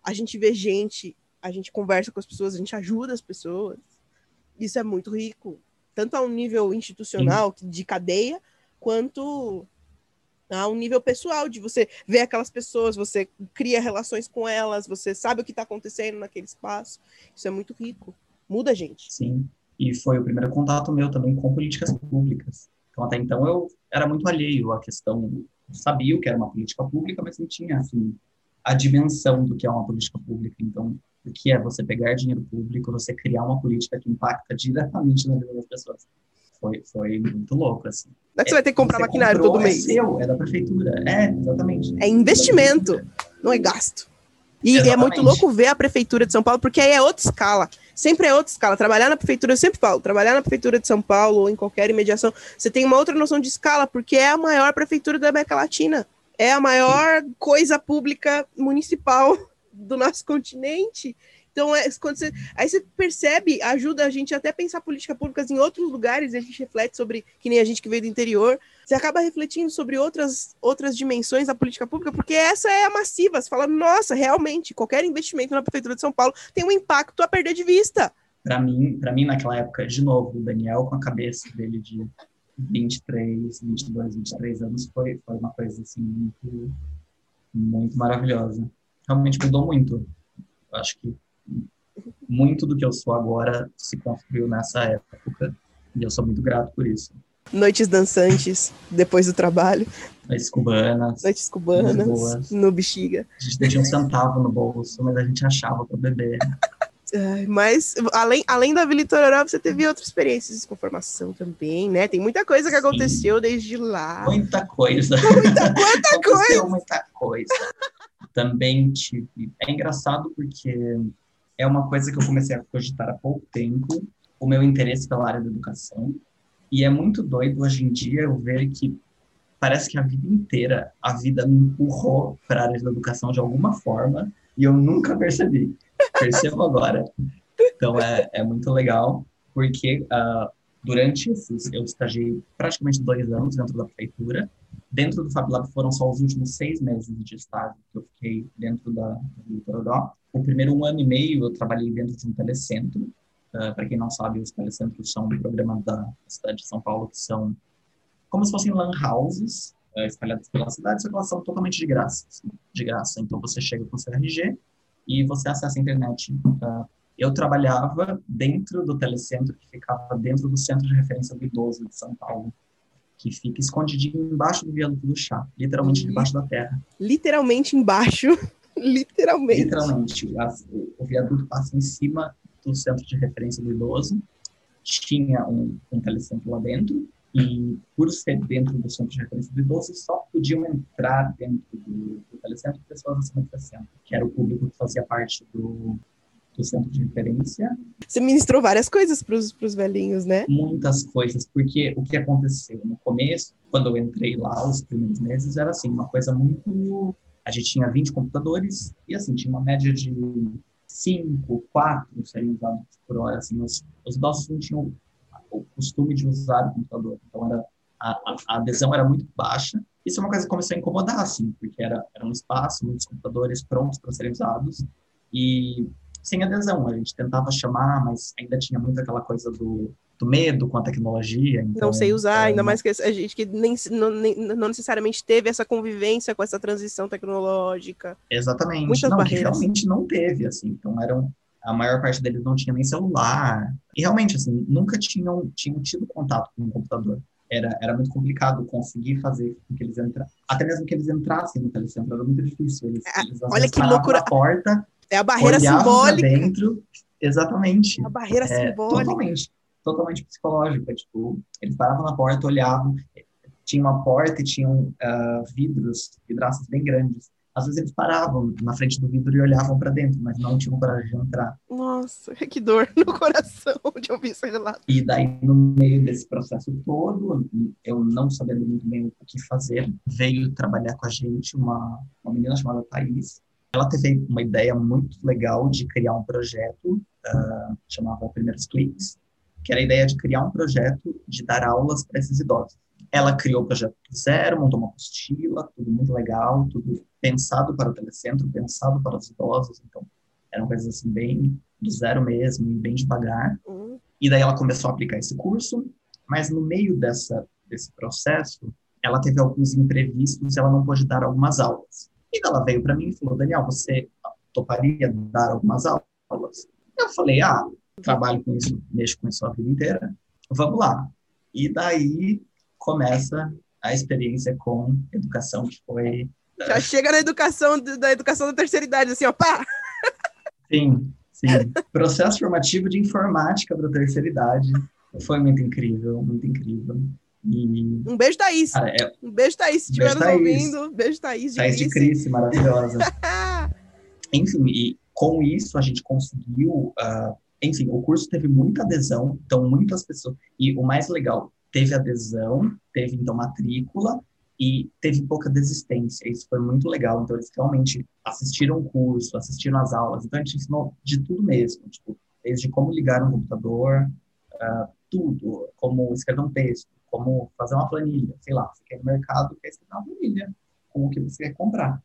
S3: A gente vê gente, a gente conversa com as pessoas, a gente ajuda as pessoas. Isso é muito rico. Tanto a um nível institucional, de cadeia, quanto a um nível pessoal, de você ver aquelas pessoas, você cria relações com elas, você sabe o que está acontecendo naquele espaço. Isso é muito rico. Muda a gente.
S4: Sim. E foi o primeiro contato meu também com políticas públicas. Então, até então, eu era muito alheio à questão. Sabia o que era uma política pública, mas não tinha, assim, a dimensão do que é uma política pública. Então, que é você pegar dinheiro público, você criar uma política que impacta diretamente na vida das pessoas. Foi, foi muito louco, assim.
S3: Não é que você vai ter que comprar
S4: Você
S3: maquinário todo mês.
S4: É seu, é da prefeitura. É, exatamente.
S3: É investimento, não é gasto. E é
S4: Exatamente.
S3: muito louco ver a prefeitura de São Paulo, porque aí é outra escala. Sempre é outra escala. Trabalhar na prefeitura, eu sempre falo, trabalhar na prefeitura de São Paulo ou em qualquer imediação, você tem uma outra noção de escala, porque é a maior prefeitura da América Latina. É a maior coisa pública municipal do nosso continente. Então, é, quando você, aí você percebe, ajuda a gente até pensar políticas públicas em outros lugares, a gente reflete sobre, que nem a gente que veio do interior, você acaba refletindo sobre outras, outras dimensões da política pública, porque essa é a massiva. Você fala, nossa, realmente, qualquer investimento na Prefeitura de São Paulo tem um impacto a perder de vista.
S4: Para mim, para mim naquela época, de novo, o Daniel com a cabeça dele de 23, 22, 23 anos foi, foi uma coisa assim muito, muito maravilhosa. Realmente mudou muito. Eu acho que muito do que eu sou agora se construiu nessa época e eu sou muito grato por isso.
S3: Noites dançantes, depois do trabalho,
S4: Noites cubanas,
S3: noites cubanas,
S4: boas.
S3: no bexiga.
S4: a gente tinha um centavo no bolso, mas a gente achava para beber.
S3: Ai, Mas, além, além da Vila Itororó, você teve outras experiências com formação também, né? Tem muita coisa que
S4: Sim.
S3: aconteceu desde lá.
S4: Muita coisa.
S3: Muita, muita coisa.
S4: Muita coisa. Também tive. É engraçado porque é uma coisa que eu comecei a cogitar há pouco tempo, o meu interesse pela área da educação. E é muito doido hoje em dia eu ver que parece que a vida inteira a vida me empurrou para a área da educação de alguma forma e eu nunca percebi. Percebo agora. Então é, é muito legal, porque ah, durante esses. Eu estagiei praticamente dois anos dentro da prefeitura. Dentro do Fab Lab foram só os últimos seis meses de estágio que eu fiquei dentro da do. O primeiro um ano e meio eu trabalhei dentro de um telecentro. Para quem não sabe, os telecentros são um programa da cidade de São Paulo que são como se fossem lan houses uh, espalhadas pela cidade, só que elas são totalmente de graça. Assim, de graça. Então você chega com seu RG e você acessa a internet. Uh, eu trabalhava dentro do telecentro que ficava dentro do Centro de Referência do Idoso de São Paulo, que fica escondidinho embaixo do viaduto do chá, literalmente
S3: Uhum.
S4: debaixo da terra.
S3: Literalmente embaixo. Literalmente.
S4: Literalmente, a- o viaduto passa em cima do Centro de Referência do Idoso. Tinha um, um telecentro lá dentro e, por ser dentro do Centro de Referência do Idoso, só podiam entrar dentro do, do telecentro pessoas acima de 60, que era o público que fazia parte do do centro de referência,
S3: Você ministrou várias coisas para os velhinhos, né?
S4: muitas coisas, porque o que aconteceu no começo, quando eu entrei lá, os primeiros meses, era assim, uma coisa muito... A gente tinha 20 computadores e, assim, tinha uma média de 5, 4 seriam usados por hora, assim, os, os idosos não tinham o costume de usar o computador, então era, a, a, a adesão era muito baixa. Isso é uma coisa que começou a incomodar, assim, porque era, era um espaço, muitos computadores prontos para serem usados, e sem adesão. A gente tentava chamar, mas ainda tinha muito aquela coisa do, do medo com a tecnologia. Então,
S3: não sei usar,
S4: é,
S3: ainda mais que a gente que nem, não, nem- não necessariamente teve essa convivência com essa transição tecnológica.
S4: Exatamente.
S3: Muitas
S4: não, que
S3: barreiras.
S4: realmente não teve, assim. Então, eram, a maior parte deles não tinha nem celular. E realmente, assim, nunca tinham, tinham tido contato com um computador. Era, era muito complicado conseguir fazer com que eles entrassem. Até mesmo que eles entrassem no telecentro, era muito difícil. Eles,
S3: Ah,
S4: eles
S3: olha que loucura.
S4: na porta,
S3: É a barreira
S4: olhavam pra
S3: simbólica.
S4: dentro. Exatamente.
S3: A barreira
S4: É,
S3: simbólica.
S4: totalmente, totalmente psicológica. Tipo, eles paravam na porta, olhavam, tinha uma porta e tinham ah, vidros, vidraças bem grandes. Às vezes eles paravam na frente do vidro e olhavam para dentro, mas não tinham coragem de entrar.
S3: Nossa, que dor no coração de ouvir esse relato.
S4: E daí, no meio desse processo todo, eu não sabendo muito bem o que fazer, veio trabalhar com a gente uma, uma menina chamada Thaís. Ela teve uma ideia muito legal de criar um projeto, ah, chamava Primeiros Cliques, que era a ideia de criar um projeto de dar aulas para esses idosos. Ela criou o projeto do zero, montou uma apostila, tudo muito legal, tudo pensado para o telecentro, pensado para os idosos, então eram coisas assim bem do zero mesmo, bem devagar.
S3: Hum,
S4: E daí ela começou a aplicar esse curso, mas no meio dessa, desse processo, ela teve alguns imprevistos e ela não pôde dar algumas aulas. E ela veio para mim e falou, Daniel, você toparia dar algumas aulas? Eu falei, ah, trabalho com isso, mexo com isso a vida inteira, vamos lá. E daí começa a experiência com educação, que foi
S3: Já chega na educação da educação da terceira idade, assim, ó, pá!
S4: Sim, sim. Processo formativo de informática para a terceira idade. Foi muito incrível, muito incrível. E,
S3: Um beijo, Thaís.
S4: cara, é
S3: Um beijo, Thaís, se estiver nos ouvindo. Beijo, Thaís. De
S4: Thaís de. Cris, maravilhosa. Enfim, e com isso a gente conseguiu. ah, enfim, o curso teve muita adesão, então muitas pessoas. E o mais legal, teve adesão, teve então matrícula e teve pouca desistência. Isso foi muito legal. Então eles realmente assistiram o curso, assistiram as aulas. Então a gente ensinou de tudo mesmo, tipo, desde como ligar um computador, ah, tudo, como escrever um texto, como fazer uma planilha, sei lá, você quer ir no mercado, quer escrever uma planilha com o que você quer comprar.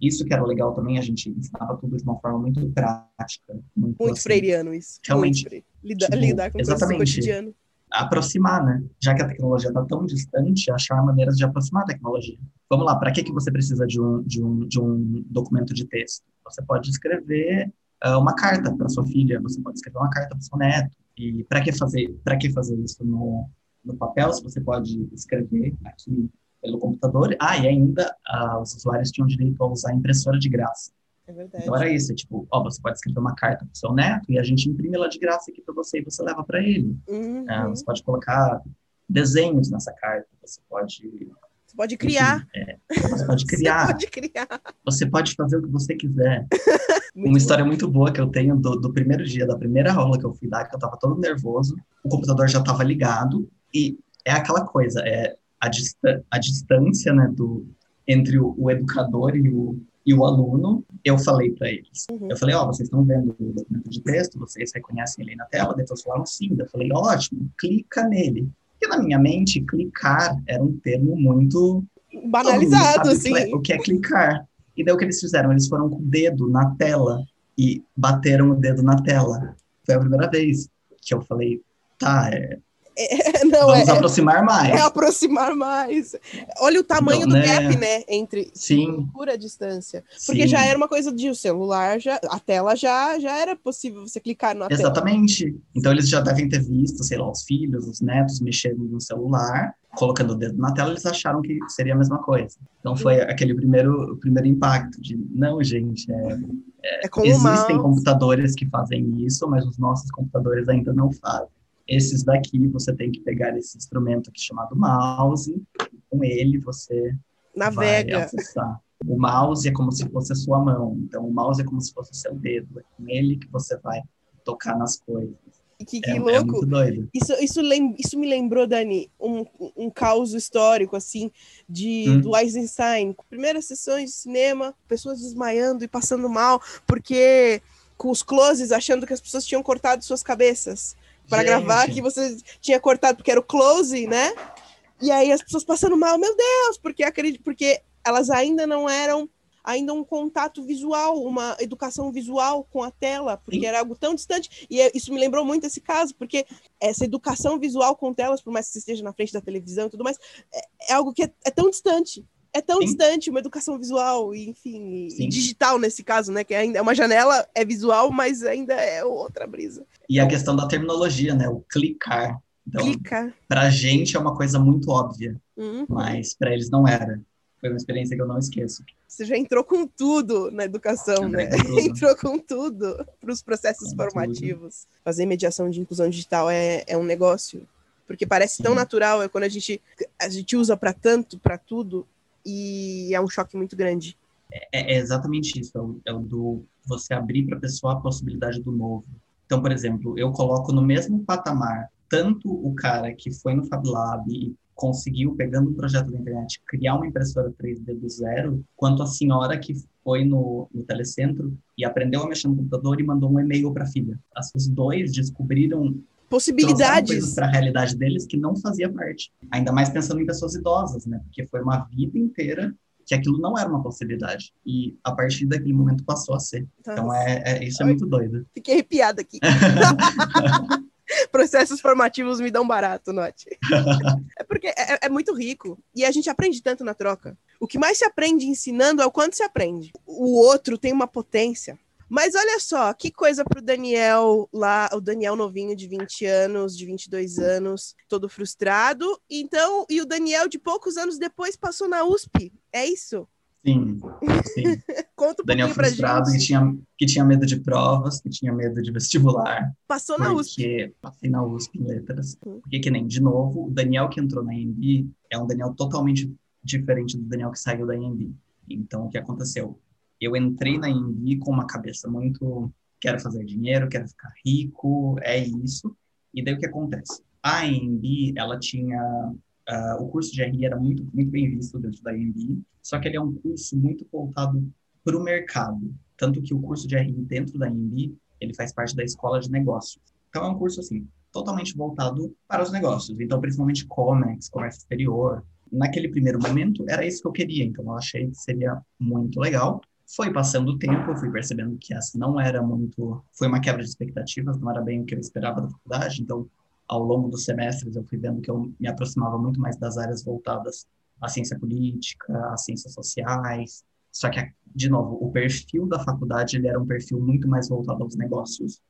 S4: Isso que era legal também, a gente ensinava tudo de uma forma muito prática. Muito,
S3: muito
S4: assim,
S3: freiriano isso.
S4: realmente,
S3: Muito freire. Lida-
S4: tipo,
S3: lidar com
S4: exatamente.
S3: cotidiano.
S4: aproximar, né? Já que a tecnologia está tão distante, achar maneiras de aproximar a tecnologia. Vamos lá, para que, que você precisa de um, de, um, de um documento de texto? Você pode escrever ah, uma carta para sua filha, você pode escrever uma carta para seu neto. E para que fazer, para que fazer isso no, no papel? Se você pode escrever aqui pelo computador. Ah, e ainda ah, os usuários tinham direito a usar impressora de graça.
S3: É verdade.
S4: Então era isso, tipo, ó, você pode escrever uma carta para seu neto e a gente imprime ela de graça aqui para você e você leva para ele.
S3: Uhum.
S4: Ah, você pode colocar desenhos nessa carta, você pode,
S3: Você pode criar.
S4: é, você pode criar,
S3: Você pode criar.
S4: você pode fazer o que você quiser. Uma história muito boa que eu tenho do, do primeiro dia, da primeira aula que eu fui dar, que eu tava todo nervoso, o computador já estava ligado e é aquela coisa, é a, dista a distância, né, do entre o, o educador e o, e o aluno. Eu falei para eles,
S3: Uhum.
S4: eu falei, ó, vocês estão vendo o documento de texto, vocês reconhecem ele aí na tela? Todos falaram sim. Eu falei, ótimo, clica nele. E na minha mente, clicar era um termo muito
S3: Banalizado,
S4: mundo
S3: assim.
S4: O que, é, o que é clicar. E daí o que eles fizeram? Eles foram com o dedo na tela e bateram o dedo na tela. Foi a primeira vez que eu falei, tá, é,
S3: É, não,
S4: vamos
S3: é,
S4: aproximar mais.
S3: é aproximar mais. Olha o tamanho
S4: Então,
S3: do
S4: né?
S3: gap, né? Entre
S4: Sim,
S3: pura distância. Porque
S4: sim,
S3: já era uma coisa de o celular, já, a tela já, já era possível você clicar na tela.
S4: exatamente. Então eles já devem ter visto, sei lá, os filhos, os netos mexendo no celular, colocando o dedo na tela, eles acharam que seria a mesma coisa. Então foi
S3: Uhum.
S4: aquele primeiro, primeiro impacto de, não, gente, é,
S3: É com o
S4: Existem computadores que fazem isso, mas os nossos computadores ainda não fazem. Esses daqui, você tem que pegar esse instrumento aqui chamado mouse, e com ele você vai
S3: Navega.
S4: acessar. o mouse é como se fosse a sua mão. Então, o mouse é como se fosse o seu dedo. É com ele que você vai tocar nas coisas.
S3: Que, que
S4: É, é
S3: louco.
S4: muito doido.
S3: Isso, isso, lem- isso me lembrou, Dani, um, um caos histórico, assim, de,
S4: Hum.
S3: do Eisenstein. Primeiras sessões de cinema, pessoas desmaiando e passando mal, porque com os closes, achando que as pessoas tinham cortado suas cabeças para gravar, que você tinha cortado porque era o close, né? E aí as pessoas passando mal, meu Deus, porque, acredito, porque elas ainda não eram ainda um contato visual, uma educação visual com a tela, porque
S4: Sim.
S3: era algo tão distante. E é- isso me lembrou muito esse caso, porque essa educação visual com telas, por mais que você esteja na frente da televisão e tudo mais, é, é algo que é, é tão distante. É tão
S4: Sim.
S3: distante uma educação visual, e, enfim,
S4: Sim.
S3: digital nesse caso, né? Que ainda é uma janela, é visual, mas ainda é outra brisa.
S4: E a questão da terminologia, né? O clicar. Então,
S3: Clica.
S4: pra gente é uma coisa muito óbvia,
S3: Uhum.
S4: mas pra eles não era. Foi uma experiência que eu não esqueço.
S3: Você já entrou com tudo na educação, né?
S4: tudo.
S3: entrou com tudo para os processos
S4: Com
S3: formativos. Fazer mediação de inclusão digital é, é um negócio, porque parece tão
S4: Sim.
S3: natural, é quando a gente, a gente usa para tanto, para tudo, e é um choque muito grande.
S4: É, é exatamente isso, é o, é o do você abrir para a pessoa a possibilidade do novo. Então, por exemplo, eu coloco no mesmo patamar tanto o cara que foi no Fab Lab e conseguiu, pegando um projeto da internet, criar uma impressora 3D do zero, quanto a senhora que foi no, no telecentro e aprendeu a mexer no computador e mandou um e-mail para a filha. As- dois descobriram
S3: Possibilidades.
S4: para a realidade deles que não fazia parte. Ainda mais pensando em pessoas idosas, né? Porque foi uma vida inteira que aquilo não era uma possibilidade. E a partir daquele momento passou a ser. Então é, é- isso é muito doido.
S3: Fiquei arrepiada aqui. Processos formativos me dão barato, Note. É porque é, é muito rico. E a gente aprende tanto na troca. O que mais se aprende ensinando é o quanto se aprende. O outro tem uma potência. Mas olha só, que coisa pro Daniel lá, o Daniel novinho de 20 anos, de 22 anos, todo frustrado. Então, e o Daniel de poucos anos depois passou na USP. É isso?
S4: Sim, sim.
S3: Conta um
S4: Daniel frustrado e
S3: gente.
S4: tinha, que tinha medo de provas, que tinha medo de vestibular.
S3: Passou na USP.
S4: Porque passei na USP em letras.
S3: Uhum.
S4: Porque que nem, de novo, o Daniel que entrou na IMB é um Daniel totalmente diferente do Daniel que saiu da IMB. Então, o que aconteceu? Eu entrei na IMB com uma cabeça muito quero fazer dinheiro, quero ficar rico, é isso. E daí o que acontece? A IMB, ela tinha ah, o curso de RI era muito muito bem visto dentro da IMB, só que ele é um curso muito voltado para o mercado, tanto que o curso de RI dentro da IMB, ele faz parte da escola de negócios. Então é um curso assim, totalmente voltado para os negócios, então principalmente Comex, comércio exterior. Naquele primeiro momento era isso que eu queria, então eu achei que seria muito legal. Foi passando o tempo, eu fui percebendo que essa não era muito, foi uma quebra de expectativas, não era bem o que eu esperava da faculdade, então ao longo dos semestres eu fui vendo que eu me aproximava muito mais das áreas voltadas à ciência política, às ciências sociais. Só que, de novo, o perfil da faculdade ele era um perfil muito mais voltado aos negócios.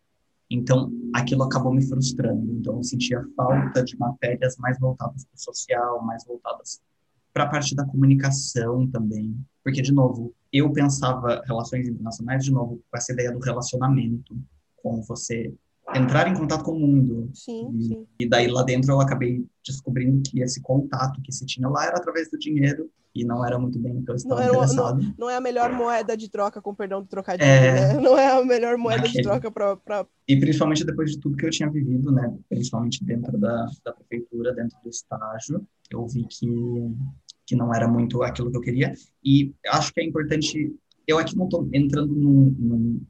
S4: Então, aquilo acabou me frustrando. Então, eu sentia falta de matérias mais voltadas para o social, mais voltadas para a parte da comunicação também. Porque, de novo, eu pensava relações internacionais, de novo, com essa ideia do relacionamento, com você entrar em contato com o mundo,
S3: Sim,
S4: E-
S3: sim.
S4: e daí lá dentro eu acabei descobrindo que esse contato que se tinha lá era através do dinheiro e não era muito bem o que eu estava
S3: Não era
S4: interessado.
S3: Não é a melhor moeda de troca, com perdão do trocadilho,
S4: É.
S3: né? Não é a melhor moeda de troca para pra...
S4: E principalmente depois de tudo que eu tinha vivido, né, principalmente dentro da, da prefeitura, dentro do estágio, eu vi que, que não era muito aquilo que eu queria. E acho que é importante, eu aqui não estou entrando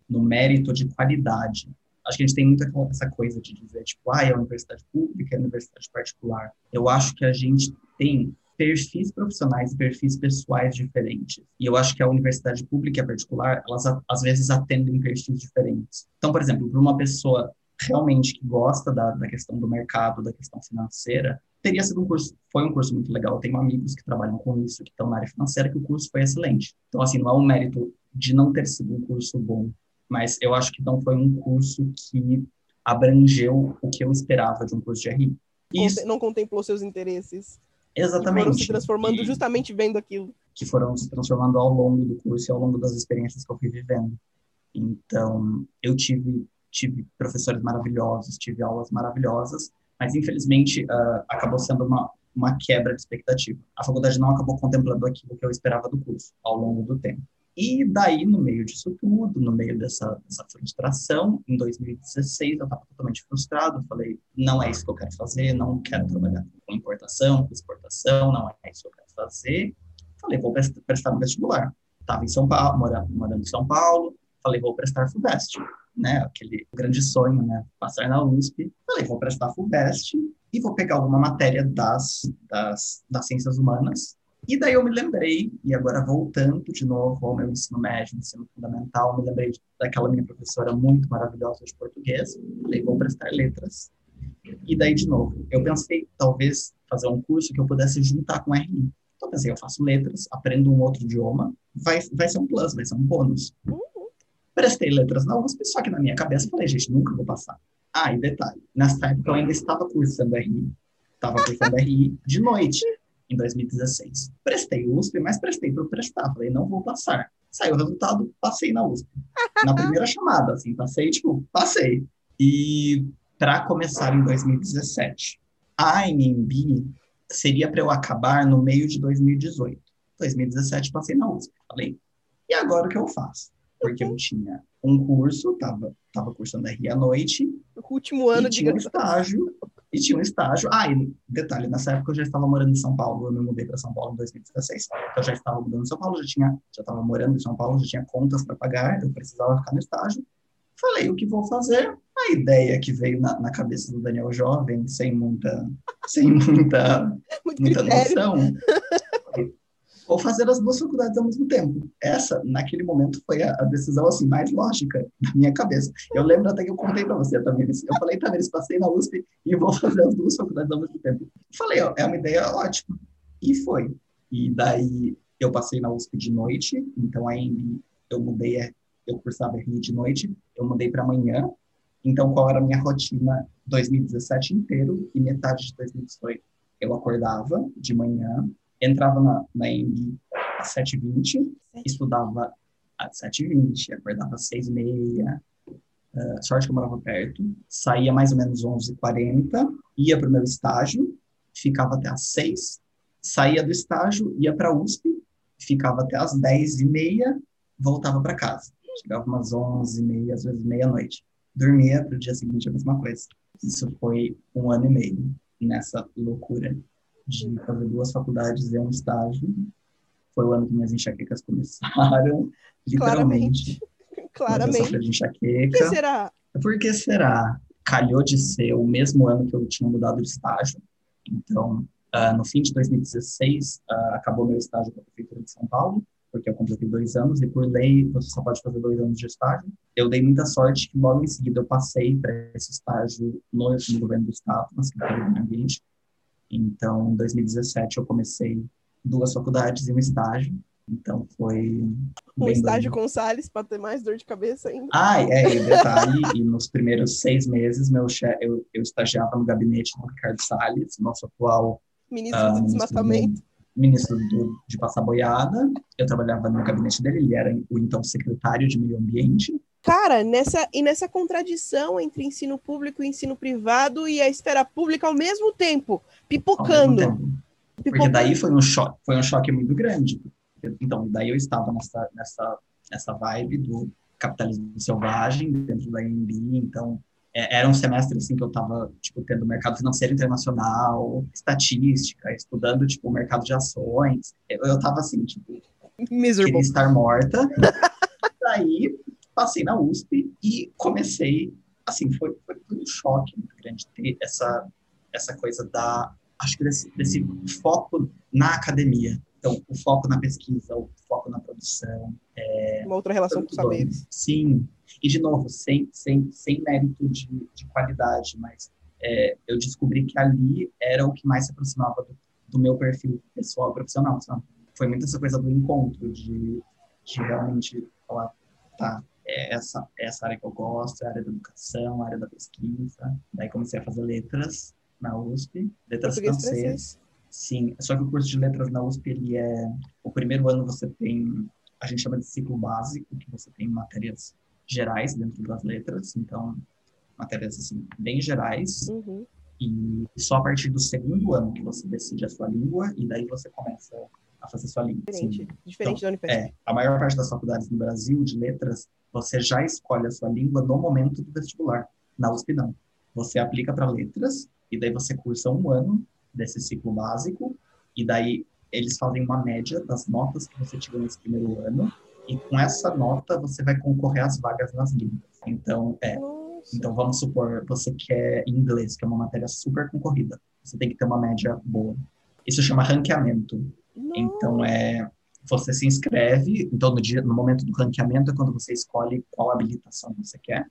S4: no, mérito de qualidade. Acho que a gente tem muito essa coisa de dizer, tipo, ah, é a universidade pública, é a universidade particular. Eu acho que a gente tem perfis profissionais e perfis pessoais diferentes. E eu acho que a universidade pública e a particular, elas às vezes atendem perfis diferentes. Então, por exemplo, para uma pessoa realmente que gosta da, da questão do mercado, da questão financeira, teria sido um curso, foi um curso muito legal. Eu tenho amigos que trabalham com isso, que estão na área financeira, que o curso foi excelente. Então, assim, não é um mérito de não ter sido um curso bom, mas eu acho que não foi um curso que abrangeu o que eu esperava de um curso de RI. Isso,
S3: não contemplou seus interesses.
S4: Exatamente.
S3: foram se transformando
S4: E-
S3: justamente vendo aquilo.
S4: que foram se transformando ao longo do curso e ao longo das experiências que eu fui vivendo. Então, eu tive tive professores maravilhosos, tive aulas maravilhosas, mas infelizmente ah, acabou sendo uma uma quebra de expectativa. A faculdade não acabou contemplando aquilo que eu esperava do curso ao longo do tempo. E daí, no meio disso tudo, no meio dessa, dessa frustração, em 2016 eu estava totalmente frustrado, falei, não é isso que eu quero fazer, não quero trabalhar com importação, com exportação, não é isso que eu quero fazer. Falei, vou prestar no vestibular. Estava em São Paulo, morando, morando em São Paulo, falei, vou prestar FUVEST, né, aquele grande sonho, né, passar na USP. Falei, vou prestar FUVEST e vou pegar alguma matéria das, das, das ciências humanas e daí eu me lembrei, e agora voltando de novo ao meu ensino médio, ensino fundamental, me lembrei daquela minha professora muito maravilhosa de português, falei, vou prestar letras. E daí, de novo, eu pensei, talvez, fazer um curso que eu pudesse juntar com RI. Então, pensei, eu faço letras, aprendo um outro idioma, vai, vai ser um plus, vai ser um bônus. Prestei letras na USP, só que na minha cabeça falei, gente, nunca vou passar. Ah, e detalhe, nessa época eu ainda estava cursando RI, estava cursando RI de noite em 2016. Prestei USP, mas prestei por prestar. Falei, não vou passar. Saiu o resultado, passei na USP. Na primeira chamada, assim, passei, tipo, passei. E para começar em 2017. A MMB seria para eu acabar no meio de 2018. 2017 passei na USP. Falei, e agora o que eu faço? Porque eu tinha um curso, tava, tava cursando RI à noite.
S3: O último ano de
S4: tinha um estágio e tinha um estágio. Ah, e detalhe, nessa época eu já estava morando em São Paulo, eu me mudei para São Paulo em 2016. Então eu já estava mudando em São Paulo, já tinha, já estava morando em São Paulo, já tinha contas para pagar, eu precisava ficar no estágio. Falei o que vou fazer. A ideia que veio na, na cabeça do Daniel jovem, sem muita, sem muita, muita noção, ou fazer as duas faculdades ao mesmo tempo. Essa, naquele momento, foi a, a decisão assim mais lógica da minha cabeça. Eu lembro até que eu contei para você, Tamiris. Eu falei, Tamiris, passei na USP e vou fazer as duas faculdades ao mesmo tempo. Falei, ó, é uma ideia ótima. E foi. E daí eu passei na USP de noite, então aí eu mudei, eu cursava RI de noite, eu mudei para manhã. Então, qual era a minha rotina 2017 inteiro e metade de 2018? Eu acordava de manhã, entrava na, na EMB às 7h20, estudava às 7h20, acordava às 6h30, uh, sorte que eu morava perto, saía mais ou menos 11h40, ia para o meu estágio, ficava até às 6 saía do estágio, ia para a USP, ficava até às 10h30, voltava para casa. Chegava umas 11h30, às vezes meia-noite. Dormia para o dia seguinte a mesma coisa. Isso foi um ano e meio nessa loucura de fazer duas faculdades e um estágio. Foi o ano que minhas enxaquecas começaram, literalmente.
S3: Claramente.
S4: de enxaqueca.
S3: Por que será?
S4: Por que será? Calhou de ser o mesmo ano que eu tinha mudado de estágio. Então, uh, no fim de 2016, uh, acabou meu estágio com a Prefeitura de São Paulo, porque eu completei dois anos, e por lei você só pode fazer dois anos de estágio. Eu dei muita sorte que logo em seguida eu passei para esse estágio no, no governo do Estado, na Secretaria do Meio Ambiente, então, em 2017, eu comecei duas faculdades e um estágio. Então, foi.
S3: Um estágio bem. com o Salles para ter mais dor de cabeça ainda.
S4: Ah, é, e detalhe: e nos primeiros seis meses, meu chefe, eu, eu estagiava no gabinete do Ricardo Salles, nosso atual.
S3: Ministro uh, do Desmatamento.
S4: Ministro do, de Passar Boiada. Eu trabalhava no gabinete dele, ele era o então secretário de Meio Ambiente.
S3: Cara, nessa, e nessa contradição entre ensino público e ensino privado e a esfera pública ao mesmo tempo, pipocando. Mesmo tempo.
S4: Porque daí foi um choque, foi um choque muito grande. Então, daí eu estava nessa, nessa, nessa vibe do capitalismo selvagem dentro da IMB, então é, era um semestre assim que eu estava tipo tendo mercado financeiro internacional, estatística, estudando tipo o mercado de ações. Eu, estava assim, tipo,
S3: Miserable.
S4: queria estar morta. daí passei na USP e comecei, assim, foi, foi um choque muito grande ter essa, essa coisa da, acho que desse, desse foco na academia. Então, o foco na pesquisa, o foco na produção. É,
S3: Uma outra relação com os saberes.
S4: Sim. E, de novo, sem, sem, sem mérito de, de qualidade, mas é, eu descobri que ali era o que mais se aproximava do, do meu perfil pessoal profissional, sabe? Foi muito essa coisa do encontro, de, de realmente falar, tá, é essa, é essa área que eu gosto, é a área da educação, a área da pesquisa. Daí comecei a fazer letras na USP, letras francês. Sim, só que o curso de letras na USP, ele é... O primeiro ano você tem, a gente chama de ciclo básico, que você tem matérias gerais dentro das letras, então, matérias, assim, bem gerais.
S3: Uhum.
S4: E só a partir do segundo ano que você decide a sua língua e daí você começa a fazer sua língua.
S3: Diferente,
S4: Sim.
S3: diferente
S4: Então,
S3: da Unifesp.
S4: É, a maior parte das faculdades no Brasil de letras, você já escolhe a sua língua no momento do vestibular. Na USP não. Você aplica para letras e daí você cursa um ano desse ciclo básico e daí eles fazem uma média das notas que você tirou nesse primeiro ano e com essa nota você vai concorrer às vagas nas línguas. Então, é, então vamos supor, você quer inglês, que é uma matéria super concorrida. Você tem que ter uma média boa. Isso chama ranqueamento. Então é você se inscreve, então no dia no momento do ranqueamento é quando você escolhe qual habilitação você quer.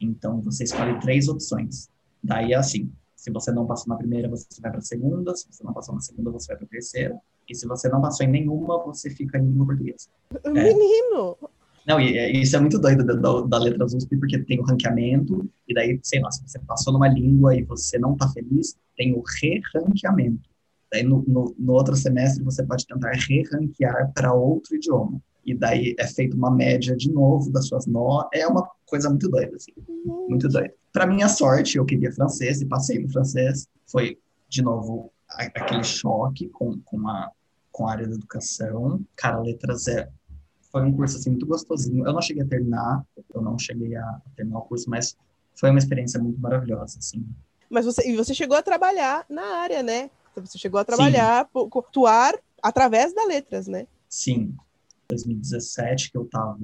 S4: Então você escolhe três opções. Daí é assim, se você não passou na primeira, você vai para a segunda, se você não passou na segunda, você vai para a terceira, e se você não passou em nenhuma, você fica em língua portuguesa.
S3: Menino!
S4: Não, e, isso é muito doido da, da, da Letras USP, porque tem o ranqueamento, e daí, sei lá, se você passou numa língua e você não tá feliz, tem o re-ranqueamento. Daí, no, no, no outro semestre, você pode tentar re-ranquear para outro idioma. E daí é feita uma média de novo das suas notas. É uma coisa muito doida, assim. Muito doida. Para minha sorte, eu queria francês e passei no francês. Foi, de novo, aquele choque com, com, a, com a área da educação. Cara, letras é foi um curso assim muito gostosinho. Eu não cheguei a terminar, eu não cheguei a terminar o curso, mas foi uma experiência muito maravilhosa, assim.
S3: Mas você, e você chegou a trabalhar na área, né? Você chegou a trabalhar, atuar através da letras, né?
S4: Sim, 2017 que eu estava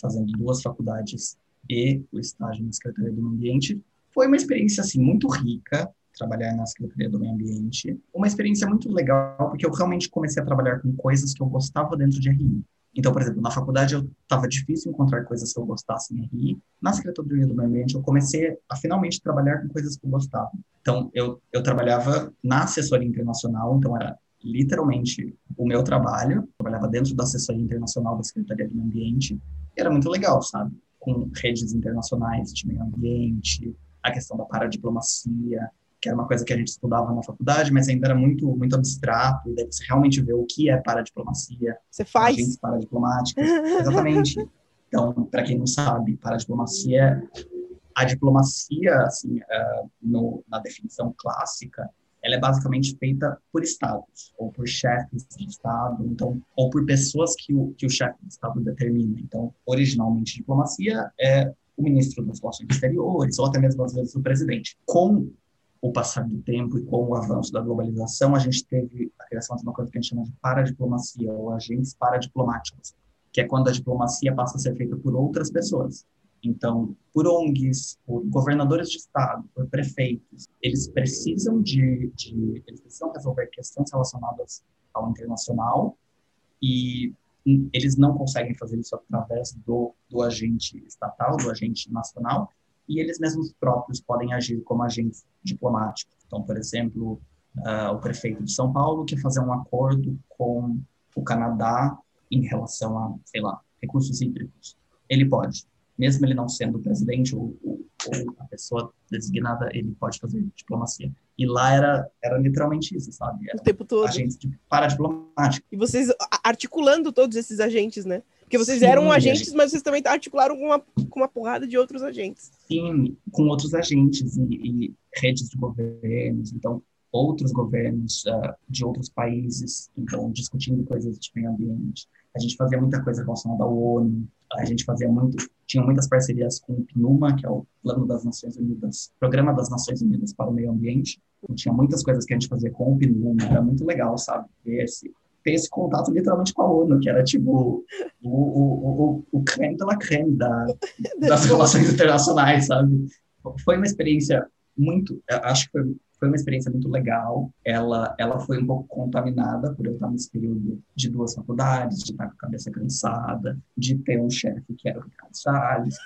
S4: fazendo duas faculdades e o estágio na Secretaria do Meio Ambiente, foi uma experiência assim muito rica trabalhar na Secretaria do Meio Ambiente. Uma experiência muito legal porque eu realmente comecei a trabalhar com coisas que eu gostava dentro de RI. Então, por exemplo, na faculdade eu estava difícil encontrar coisas que eu gostasse em RI. Na Secretaria do Meio Ambiente eu comecei a finalmente trabalhar com coisas que eu gostava. Então, eu, eu trabalhava na assessoria internacional, então era literalmente o meu trabalho. Eu trabalhava dentro da assessoria internacional da Secretaria do Meio Ambiente. Era muito legal, sabe? Com redes internacionais de meio ambiente, a questão da paradiplomacia, que era uma coisa que a gente estudava na faculdade, mas ainda era muito, muito abstrato. E daí você realmente vê o que é paradiplomacia,
S3: Você faz.
S4: agentes paradiplomáticos. Exatamente. Então, para quem não sabe, paradiplomacia, a diplomacia, assim, ah, no, na definição clássica, ela é basicamente feita por estados, ou por chefes de estado, então, ou por pessoas que o, que o chefe de estado determina. Então, originalmente, diplomacia é o ministro das Relações Exteriores, ou até mesmo, às vezes, o presidente. Com o passar do tempo e com o avanço da globalização, a gente teve a criação de uma coisa que a gente chama de paradiplomacia, ou agentes paradiplomáticos, que é quando a diplomacia passa a ser feita por outras pessoas. Então, por ONGs, por governadores de estado, por prefeitos, eles precisam de, de eles precisam resolver questões relacionadas ao internacional e eles não conseguem fazer isso através do, do agente estatal, do agente nacional, e eles mesmos próprios podem agir como agentes diplomáticos. Então, por exemplo, ah, o prefeito de São Paulo quer fazer um acordo com o Canadá em relação a, sei lá, recursos hídricos. Ele pode, mesmo ele não sendo o presidente ou, ou, ou a pessoa designada, ele pode fazer diplomacia. E lá era, era literalmente isso, sabe? Era
S3: O tempo todo.
S4: agentes de, paradiplomáticos.
S3: E vocês articulando todos esses agentes, né? Porque vocês
S4: Sim,
S3: eram agentes,
S4: gente-
S3: mas vocês também articularam com uma, com uma porrada de outros agentes.
S4: Sim, com outros agentes e, e redes de governos, então outros governos ah, de outros países, então discutindo coisas de meio ambiente. A gente fazia muita coisa relacionada à ONU, a gente fazia muito, tinha muitas parcerias com o PNUMA, que é o Plano das Nações Unidas, Programa das Nações Unidas para o Meio Ambiente. Então, tinha muitas coisas que a gente fazia com o PNUMA, era muito legal, sabe? Ter esse, ter esse contato literalmente com a ONU, que era tipo o, o, o, o creme de la creme da, das relações internacionais, sabe? Foi uma experiência muito, acho que foi, foi uma experiência muito legal. Ela, ela foi um pouco contaminada por eu estar nesse período de duas faculdades, de estar com a cabeça cansada, de ter um chefe que era o Ricardo Salles,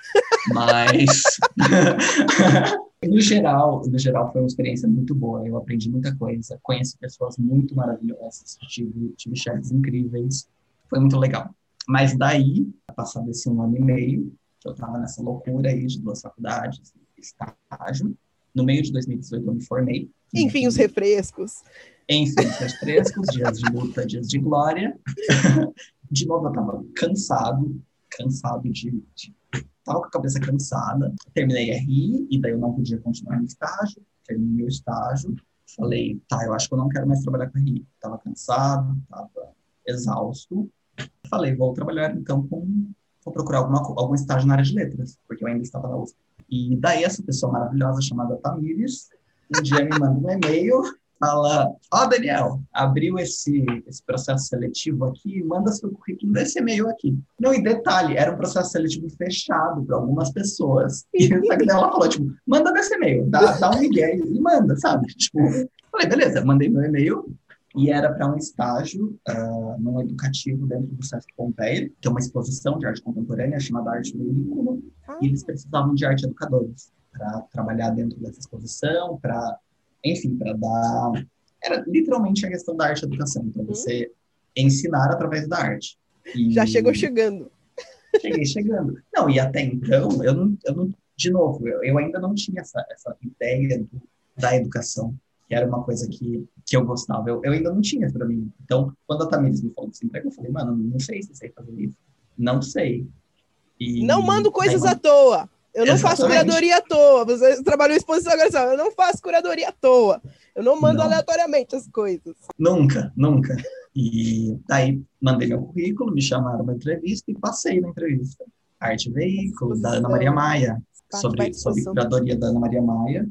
S4: mas no geral, no geral foi uma experiência muito boa. Eu aprendi muita coisa, conheci pessoas muito maravilhosas, tive, tive chefes incríveis, foi muito legal. Mas daí, passado esse um ano e meio, que eu estava nessa loucura aí de duas faculdades, estágio, no meio de 2018 eu me formei.
S3: Enfim, os refrescos.
S4: Enfim, os refrescos, dias de luta, dias de glória. De novo, eu tava cansado, cansado de, de. Tava com a cabeça cansada. Terminei RI, e daí eu não podia continuar no estágio, terminei o estágio, falei, tá, eu acho que eu não quero mais trabalhar com RI. Tava cansado, tava exausto. Falei, vou trabalhar então com, vou procurar alguma, algum estágio na área de letras, porque eu ainda estava na USP. E daí essa pessoa maravilhosa chamada Tamires, um dia me manda um e-mail, fala, ó Daniel, abriu esse, esse processo seletivo aqui, manda seu currículo nesse e-mail aqui. Não, e detalhe, era um processo seletivo fechado para algumas pessoas. E só que ela falou, tipo, manda nesse e-mail, dá, dá um migué e manda, sabe? Tipo, falei, beleza, mandei meu e-mail, e era para um estágio uh, num educativo dentro do Sesc Pompeia, que é uma exposição de arte contemporânea chamada Arte Veículo, e eles precisavam de arte educadores para trabalhar dentro dessa exposição, para, enfim, para dar. Era literalmente a questão da arte educação, então você ensinar através da arte.
S3: E... Já chegou chegando.
S4: Cheguei chegando. Não, e até então, eu não, eu não de novo, eu, eu ainda não tinha essa, essa ideia do, da educação que era uma coisa que, que eu gostava. Eu, eu ainda não tinha para mim. Então, quando a Tamires me falou desse emprego, eu falei, mano, não sei se sei fazer isso. Não sei.
S3: E, não mando coisas aí, à toa. Eu não Exatamente. faço curadoria à toa. Você trabalhou em exposição agressiva. Eu não faço curadoria à toa. Eu não mando não. aleatoriamente as coisas.
S4: Nunca, nunca. E daí mandei meu currículo, me chamaram uma entrevista e passei na entrevista. Arte Veículo, da Ana Maria Maia, sobre, sobre curadoria da Ana Maria Maia.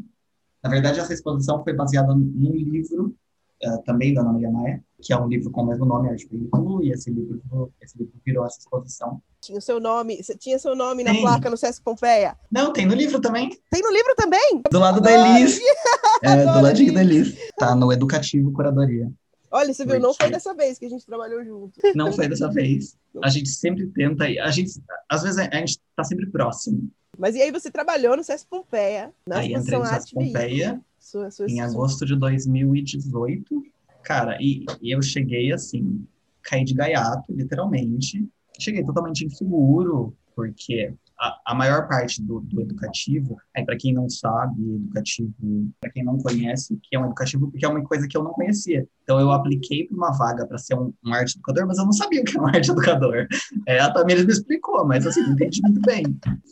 S4: Na verdade, essa exposição foi baseada num livro uh, também da Ana Maria Maia, que é um livro com o mesmo nome, Arte Veículo, e esse livro, esse livro virou essa exposição.
S3: Tinha o seu nome, tinha seu nome tem. na placa no Sesc Pompeia?
S4: Não, tem no livro também.
S3: Tem no livro também?
S4: Do lado da Elis. é, do ladinho da Elis. Tá no Educativo Curadoria.
S3: Olha, você viu, não foi dessa vez que a gente trabalhou junto.
S4: Não foi dessa vez. A gente sempre tenta, a gente, às vezes a gente tá sempre próximo.
S3: Mas e aí você trabalhou no SESC Pompeia,
S4: na aí entrei no SESC Pompeia sua, sua, em agosto de 2018. Cara, e, e eu cheguei assim, caí de gaiato, literalmente. Cheguei totalmente inseguro, porque a, a maior parte do, do educativo, aí para quem não sabe, educativo, para quem não conhece, que é um educativo, porque é uma coisa que eu não conhecia. Então eu apliquei para uma vaga para ser um, um, arte educador, mas eu não sabia o que é um arte educador. É, a Tamires me explicou, mas assim, não entendi muito bem.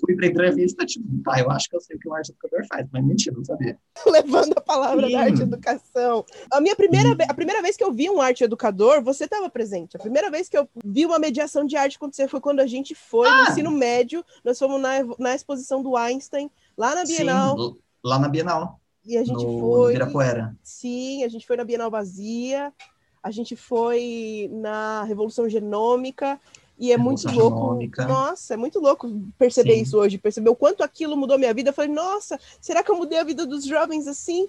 S4: Fui para entrevista, tipo, tá, eu acho que eu sei o que um arte educador faz, mas mentira, não sabia.
S3: Levando a palavra Sim. da arte educação. A minha primeira, a primeira vez que eu vi um arte educador, você estava presente. A primeira vez que eu vi uma mediação de arte acontecer foi quando a gente foi ah. no ensino médio, nós fomos na, na exposição do Einstein, lá na Bienal.
S4: Sim, lá na Bienal.
S3: E a gente no, foi. Sim, a gente foi na Bienal Vazia, a gente foi na Revolução Genômica. E é Revolução muito louco. Genômica. Nossa, é muito louco perceber Sim. isso hoje, perceber o quanto aquilo mudou minha vida. Eu falei, nossa, será que eu mudei a vida dos jovens assim?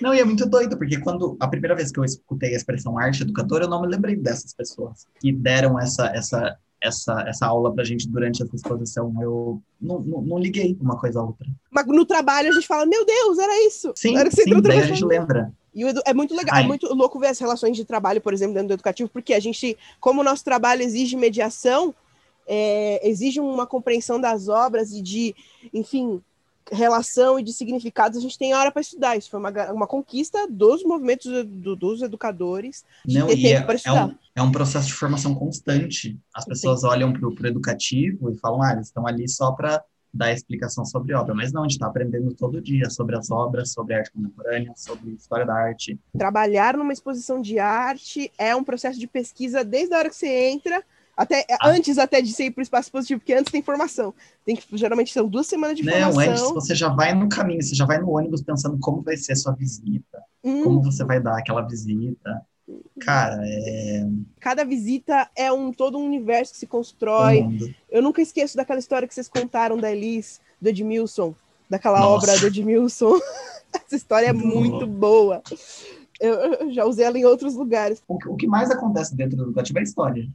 S4: Não, e é muito doido, porque quando a primeira vez que eu escutei a expressão arte educadora, eu não me lembrei dessas pessoas que deram essa, essa essa, essa aula pra gente durante essa exposição. Eu não, não, não, liguei uma coisa a outra.
S3: Mas no trabalho a gente fala, meu Deus, era isso.
S4: Sim,
S3: era
S4: sim daí a gente lembra.
S3: E é muito legal, é Ai. é muito louco ver as relações de trabalho, por exemplo, dentro do educativo, porque a gente, como o nosso trabalho exige mediação, é, exige uma compreensão das obras e de, enfim, relação e de significados, a gente tem hora para estudar. Isso foi uma, uma conquista dos movimentos do, dos educadores
S4: Não, tempo é. É um, é um, processo de formação constante. As pessoas Sim. olham para o educativo e falam, ah, eles estão ali só para dar explicação sobre obra, mas não, a gente está aprendendo todo dia sobre as obras, sobre arte contemporânea, sobre história da arte.
S3: Trabalhar numa exposição de arte é um processo de pesquisa desde a hora que você entra até, ah. Antes até de você ir para o espaço positivo, porque antes tem formação. Tem que, geralmente são duas semanas de
S4: Não,
S3: formação.
S4: Não, antes você já vai no caminho, você já vai no ônibus pensando como vai ser a sua visita, hum. como você vai dar aquela visita. Cara, é...
S3: Cada visita é um todo um universo que se constrói. Eu nunca esqueço daquela história que vocês contaram da Elis, do Edmilson, daquela Nossa. obra do Edmilson. Essa história é muito boa. Eu, eu, já usei ela em outros lugares.
S4: O, o que mais acontece dentro do educativo é a história.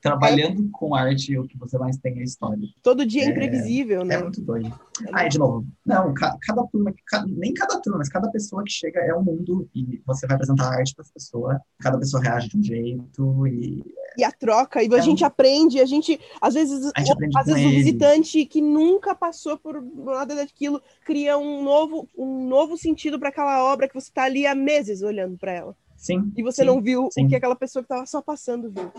S4: Trabalhando com arte, o que você mais tem é história.
S3: Todo dia é, é imprevisível, né?
S4: É muito doido. Ah, de novo, não, cada turma, nem cada turma, mas cada pessoa que chega é um mundo e você vai apresentar arte para as pessoas, cada pessoa reage de um jeito e...
S3: E a troca, e a é gente um... aprende, a gente, às vezes,
S4: gente
S3: às vezes o visitante que nunca passou por nada daquilo cria um novo, um novo sentido para aquela obra que você está ali há meses olhando para ela.
S4: Sim.
S3: E você
S4: sim,
S3: não viu
S4: sim.
S3: o que aquela pessoa que estava só passando viu.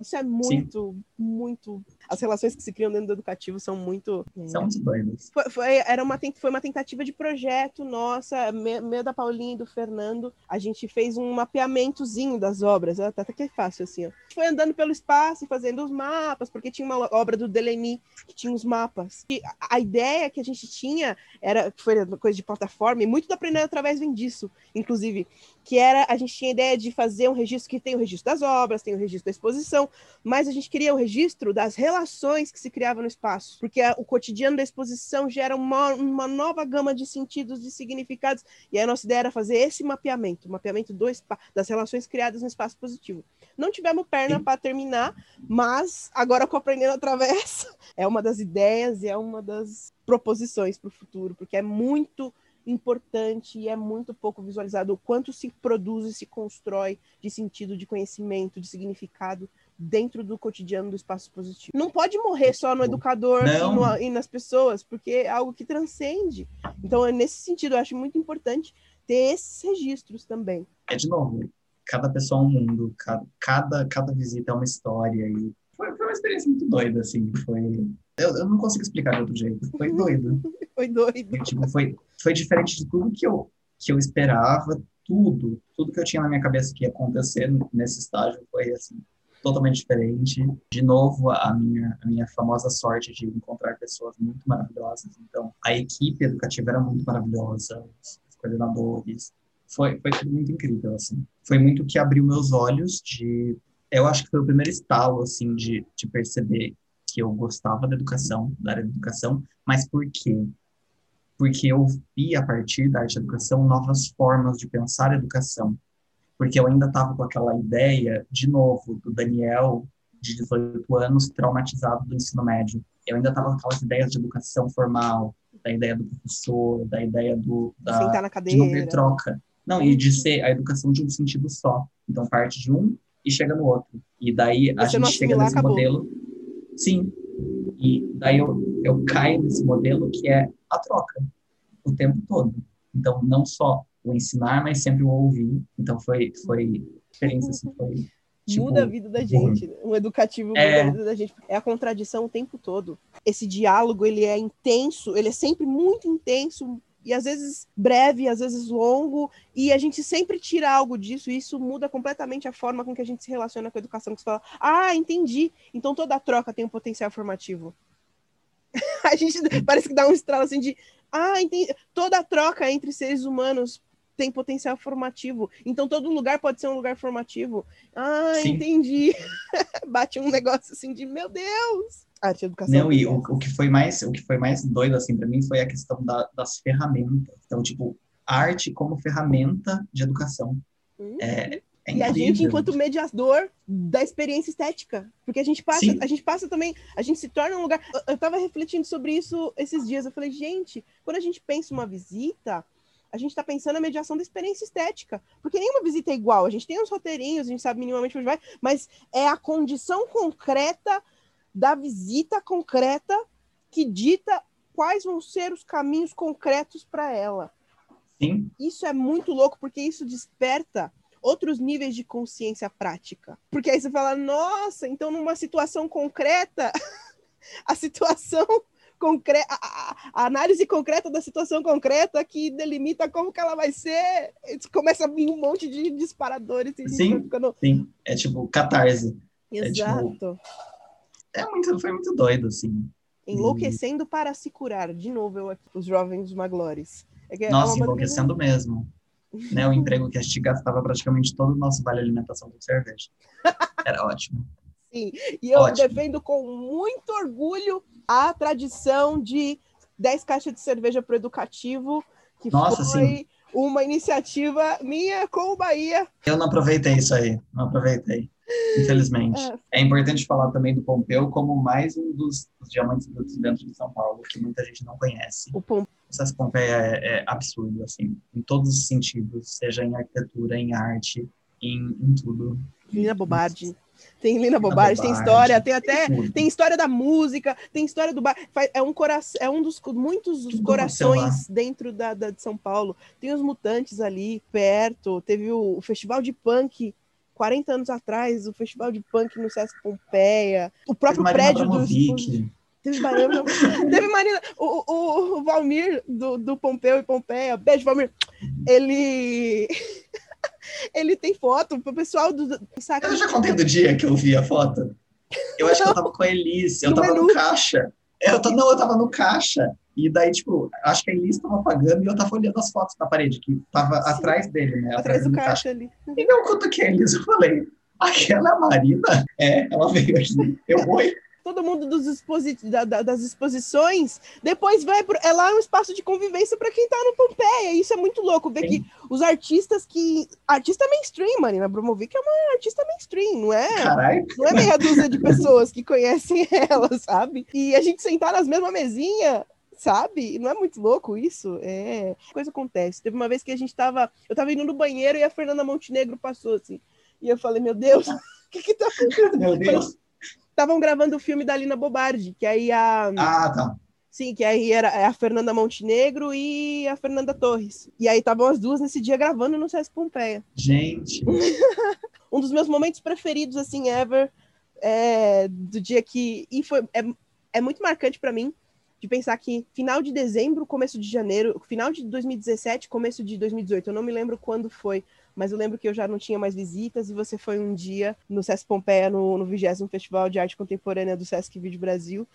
S3: Isso é muito, muito. As relações que se criam dentro do educativo são muito.
S4: São muito.
S3: Foi, foi- era uma, foi uma tentativa de projeto nossa, me- meu da Paulinha e do Fernando. A gente fez um mapeamentozinho das obras, tá até que é fácil assim, ó. Foi andando pelo espaço e fazendo os mapas, porque tinha uma obra do Delemy que tinha os mapas. E a, ideia que a gente tinha era, que foi uma coisa de plataforma, e muito do Aprender através vem disso, inclusive, que era, a gente tinha a ideia de fazer um registro que tem o registro das obras, tem o registro da exposição, mas a gente queria o registro das relações que se criavam no espaço, porque o cotidiano da exposição gera uma, uma nova gama de sentidos, de significados, e aí a nossa ideia era fazer esse mapeamento, o mapeamento do das relações criadas no espaço positivo. Não tivemos perna para terminar, mas agora com Aprendendo Através é uma das ideias e é uma das proposições para o futuro, porque é muito importante e é muito pouco visualizado o quanto se produz e se constrói de sentido, de conhecimento, de significado dentro do cotidiano do espaço positivo. Não pode morrer só no educador e, no- e nas pessoas, porque é algo que transcende. Então, é nesse sentido, eu acho muito importante ter esses registros também.
S4: É de novo, cada pessoa é um mundo, cada, cada, cada visita é uma história. E foi, foi uma experiência muito doida, assim. Foi. Eu, eu não consigo explicar de outro jeito. Foi doido.
S3: Foi doido.
S4: Foi, tipo, foi, foi diferente de tudo que eu, que eu esperava, tudo, tudo que eu tinha na minha cabeça que ia acontecer nesse estágio foi assim, totalmente diferente. De novo, a minha, a minha famosa sorte de encontrar pessoas muito maravilhosas. Então, a equipe educativa era muito maravilhosa, os coordenadores. Foi, foi muito incrível, assim. Foi muito que abriu meus olhos de... Eu acho que foi o primeiro estalo, assim, de, de perceber que eu gostava da educação, da área da educação, mas por quê? Porque eu vi a partir da arte da educação novas formas de pensar a educação. Porque eu ainda estava com aquela ideia, de novo, do Daniel, de 18 anos, traumatizado do ensino médio. Eu ainda estava com aquelas ideias de educação formal, da ideia do professor, da ideia do, da,
S3: Sentar na
S4: de não ter
S3: cadeira.
S4: troca. Não, e de ser a educação de um sentido só. Então, parte de um e chega no outro. E daí a
S3: Você
S4: gente chega nesse
S3: acabou.
S4: modelo. Sim. E daí eu, eu caio nesse modelo que é a troca o tempo todo. Então, não só o ensinar, mas sempre o ouvir. Então, foi, foi experiência, assim, foi... Tipo,
S3: muda a vida da gente. né? Um educativo muda
S4: É.
S3: a vida da gente. É a contradição o tempo todo. Esse diálogo, ele é intenso, ele é sempre muito intenso e às vezes breve, às vezes longo, e a gente sempre tira algo disso, e isso muda completamente a forma com que a gente se relaciona com a educação. Que você fala, ah, entendi. Então toda troca tem um potencial formativo. a gente parece que dá um estralo assim de, ah, entendi. Toda troca entre seres humanos tem potencial formativo. Então todo lugar pode ser um lugar formativo. Ah,
S4: Sim.
S3: entendi. Bate um negócio assim de, meu Deus. Arte e educação.
S4: Não, e o, o que foi mais o que foi mais doido assim para mim foi a questão da- das ferramentas. Então, tipo, arte como ferramenta de educação.
S3: Hum.
S4: É, é
S3: E a gente, enquanto mediador da experiência estética. Porque a gente passa,
S4: Sim.
S3: a gente passa também, a gente se torna um lugar. Eu- Eu tava refletindo sobre isso esses dias. Eu falei, gente, quando a gente pensa uma visita, a gente tá pensando na mediação da experiência estética. Porque nenhuma visita é igual. A gente tem uns roteirinhos, a gente sabe minimamente onde vai, mas é a condição concreta da visita concreta que dita quais vão ser os caminhos concretos para ela
S4: Sim,
S3: isso é muito louco porque isso desperta outros níveis de consciência prática. Porque aí você fala, nossa, então numa situação concreta, a situação concreta, a, a- análise concreta da situação concreta que delimita como que ela vai ser, começa a vir um monte de disparadores e
S4: Sim.
S3: ficando...
S4: sim. É tipo catarse. É tipo-
S3: Exato.
S4: É muito, foi muito doido, assim.
S3: Enlouquecendo para se curar. De novo, eu aqui, os jovens maglores. É é
S4: Nossa,
S3: uma-
S4: enlouquecendo mesmo. Né, o emprego que a gente gastava praticamente todo o nosso vale alimentação com cerveja. Era ótimo.
S3: Sim, e eu
S4: Ótimo.
S3: defendo com muito orgulho a tradição de 10 caixas de cerveja para o educativo, que
S4: Nossa,
S3: foi uma iniciativa minha com o Bahia.
S4: Eu não aproveitei isso aí, não aproveitei, infelizmente.
S3: É.
S4: É importante falar também do Pompeu como mais um dos, dos diamantes brutos dentro de São Paulo, que muita gente não conhece.
S3: O Pom-
S4: O Sesc Pompeia é, é absurdo, assim, em todos os sentidos, seja em arquitetura, em arte, em, em tudo.
S3: Lina Bobardi. Tem Lina Bobardi, tem história, tem até tem história da música, tem história do bar. É um coração, é um dos muitos dos
S4: Tudo
S3: corações dentro da, da- de São Paulo. Tem os mutantes ali perto, teve o, o festival de punk 40 anos atrás, o festival de punk no Sesc Pompeia, o próprio prédio do. Teve Marina, teve Marina o, o, o Valmir do, do Pompeu e Pompeia, beijo, Valmir. Ele. Ele tem foto pro pessoal do. do saca?
S4: Eu já contei do dia que eu vi a foto. Eu acho que eu tava com a Elis, eu
S3: No
S4: tava
S3: menu.
S4: no caixa. Eu tô, não, eu tava no caixa. E daí, tipo, acho que a Elis tava pagando e eu tava olhando as fotos na parede, que tava
S3: Sim.
S4: atrás dele, né?
S3: Atrás do caixa ali.
S4: E não conta que é a Elis, eu falei, aquela é a Marina? É, ela veio aqui. Eu, oi?
S3: Todo mundo dos exposi da- da- das exposições, depois vai pro, é lá um espaço de convivência para quem tá no Pompeia. Isso é muito louco ver
S4: Sim.
S3: que os artistas que artista mainstream, Marina Abramovic é uma artista mainstream, não é?
S4: Caralho.
S3: Não é meia dúzia de pessoas que conhecem ela, sabe? E a gente sentar nas mesmas mesinhas, sabe? Não é muito louco isso? É. Coisa acontece. Teve uma vez que a gente tava. Eu tava indo no banheiro e a Fernanda Montenegro passou assim. E eu falei, meu Deus, o que que tá acontecendo?
S4: Meu Deus.
S3: Estavam gravando o filme da Lina Bobardi, que aí a.
S4: Ah, tá.
S3: Sim, que aí era é a Fernanda Montenegro e a Fernanda Torres. E aí estavam as duas nesse dia gravando no Sesc Pompeia.
S4: Gente.
S3: um dos meus momentos preferidos, assim, ever, é, do dia que. E foi, é, é muito marcante para mim de pensar que final de dezembro, começo de janeiro, final de 2017, começo de 2018, eu não me lembro quando foi, mas eu lembro que eu já não tinha mais visitas e você foi um dia no Sesc Pompeia, no, no 20 Festival de Arte Contemporânea do Sesc Vídeo Brasil.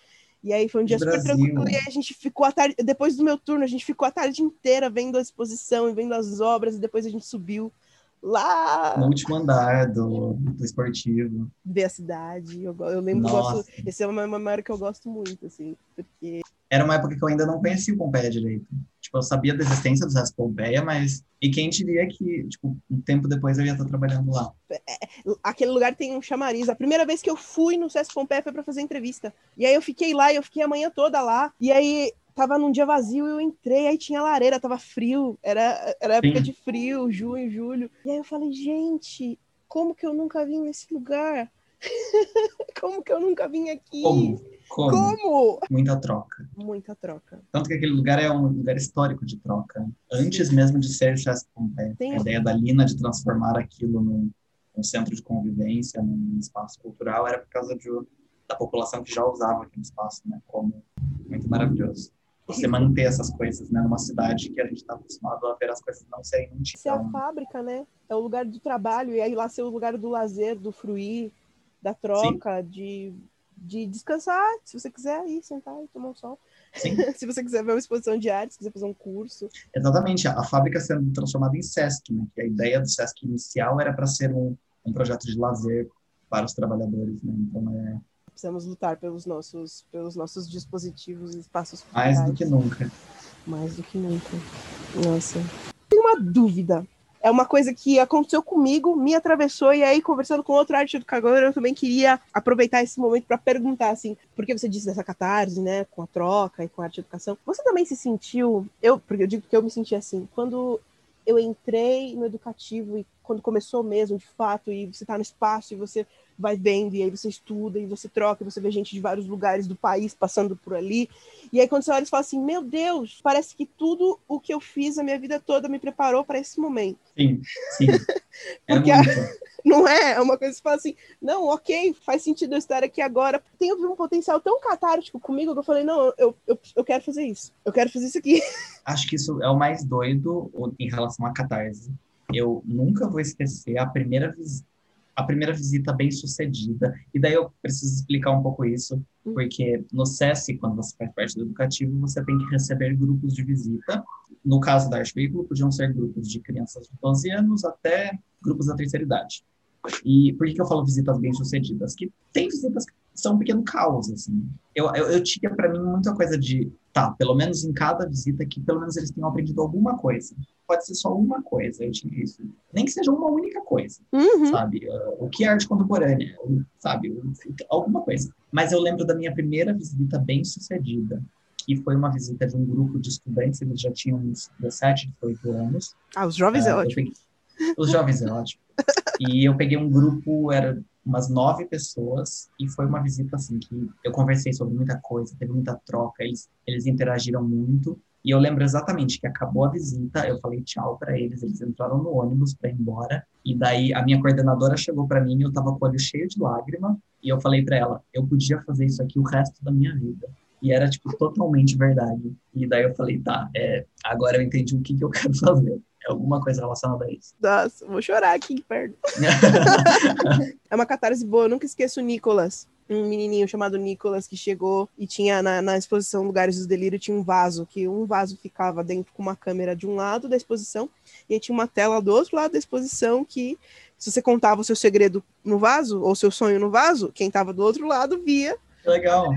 S3: E aí foi um dia super tranquilo. E aí a gente ficou a tarde, depois do meu turno, a gente ficou a tarde inteira vendo a exposição e vendo as obras, e depois a gente subiu lá
S4: No último andar do, do esportivo.
S3: ver a cidade. Eu, eu lembro, eu gosto, esse é uma memória que eu gosto muito, assim, porque
S4: Era uma época que eu ainda não conhecia o Pompeia direito. Tipo, eu sabia da existência do Sesc Pompeia, mas... E quem diria que, tipo, um tempo depois eu ia estar trabalhando lá.
S3: aquele lugar tem um chamariz. A primeira vez que eu fui no Sesc Pompeia foi para fazer entrevista. E aí eu fiquei lá, e eu fiquei a manhã toda lá. E aí tava num dia vazio, eu entrei, aí tinha lareira, tava frio, era, era época
S4: Sim.
S3: de frio, junho, julho. E aí eu falei, gente, como que eu nunca vim nesse lugar? como que eu nunca vim aqui?
S4: Como? Como?
S3: Como?
S4: Muita troca.
S3: Muita troca.
S4: Tanto que aquele lugar é um lugar histórico de troca. Antes mesmo de ser Pompeia.
S3: Tem-
S4: A ideia da Lina de transformar aquilo num, num centro de convivência, num espaço cultural, era por causa de, da população que já usava aquele espaço, né? Como muito maravilhoso. Você manter essas coisas, né? Numa cidade que a gente está acostumado a ver as coisas não serem um
S3: Ser a
S4: Então,
S3: fábrica, né? É o lugar do trabalho, e aí lá ser o lugar do lazer, do fruir, da troca, de, de descansar, se você quiser ir, sentar e tomar um sol.
S4: Sim.
S3: se você quiser ver uma exposição de arte, se quiser fazer um curso.
S4: Exatamente, a, a fábrica sendo transformada em Sesc, né? Que a ideia do Sesc inicial era para ser um, um projeto de lazer para os trabalhadores, né? Então é
S3: Precisamos lutar pelos nossos, pelos nossos dispositivos e espaços
S4: mais do que nunca.
S3: Mais do que nunca. Nossa. Tenho uma dúvida. É uma coisa que aconteceu comigo, me atravessou, e aí, conversando com outro arte educador, eu também queria aproveitar esse momento para perguntar, assim, porque você disse dessa catarse, né, com a troca e com a arte educação. Você também se sentiu, eu, porque eu digo que eu me senti assim, quando eu entrei no educativo e quando começou mesmo, de fato, e você está no espaço e você vai vendo, e aí você estuda, e você troca, e você vê gente de vários lugares do país passando por ali. E aí, quando você olha, você fala assim: Meu Deus, parece que tudo o que eu fiz a minha vida toda me preparou para esse momento.
S4: Sim, sim. É
S3: Porque a-
S4: muito.
S3: Não é? É uma coisa que você fala assim: Não, ok, faz sentido eu estar aqui agora. Tem um potencial tão catártico comigo que eu falei: Não, eu, eu, eu quero fazer isso. Eu quero fazer isso aqui.
S4: Acho que isso é o mais doido em relação à catarse. Eu nunca vou esquecer a primeira visita. A primeira visita bem sucedida. E daí eu preciso explicar um pouco isso,
S3: Hum.
S4: porque no SESC, quando você faz parte do educativo, você tem que receber grupos de visita. No caso da Arte Veículo, podiam ser grupos de crianças de 12 anos até grupos da terceira idade. E por que, que eu falo visitas bem-sucedidas? Que tem visitas que são um pequeno caos, assim. Eu, eu, eu tinha para mim muita coisa de, tá, pelo menos em cada visita que pelo menos eles tenham aprendido alguma coisa. Pode ser só uma coisa, eu tinha isso. Nem que seja uma única coisa,
S3: Uhum.
S4: sabe? Uh, o que é arte contemporânea, sabe? Alguma coisa. Mas eu lembro da minha primeira visita bem-sucedida, que foi uma visita de um grupo de estudantes, eles já tinham uns 17, 18 anos.
S3: Ah, os jovens é
S4: Ah, eu
S3: ótimo.
S4: peguei- Os jovens é ótimo. E eu peguei um grupo, era umas nove pessoas, e foi uma visita assim que eu conversei sobre muita coisa, teve muita troca, eles, eles interagiram muito. E eu lembro exatamente que acabou a visita, eu falei tchau para eles, eles entraram no ônibus para ir embora. E daí a minha coordenadora chegou para mim, eu tava com o olho cheio de lágrima, e eu falei para ela, eu podia fazer isso aqui o resto da minha vida. E era, tipo, totalmente verdade. E daí eu falei, tá, é, agora eu entendi o que, que eu quero fazer. Alguma coisa relacionada a isso.
S3: Nossa, vou chorar aqui, inferno. é uma catarse boa, eu nunca esqueço o Nicolas. Um menininho chamado Nicolas que chegou e tinha na, na exposição Lugares do Delírio tinha um vaso, que um vaso ficava dentro com uma câmera de um lado da exposição e aí tinha uma tela do outro lado da exposição que se você contava o seu segredo no vaso ou seu sonho no vaso, quem estava do outro lado via
S4: Legal.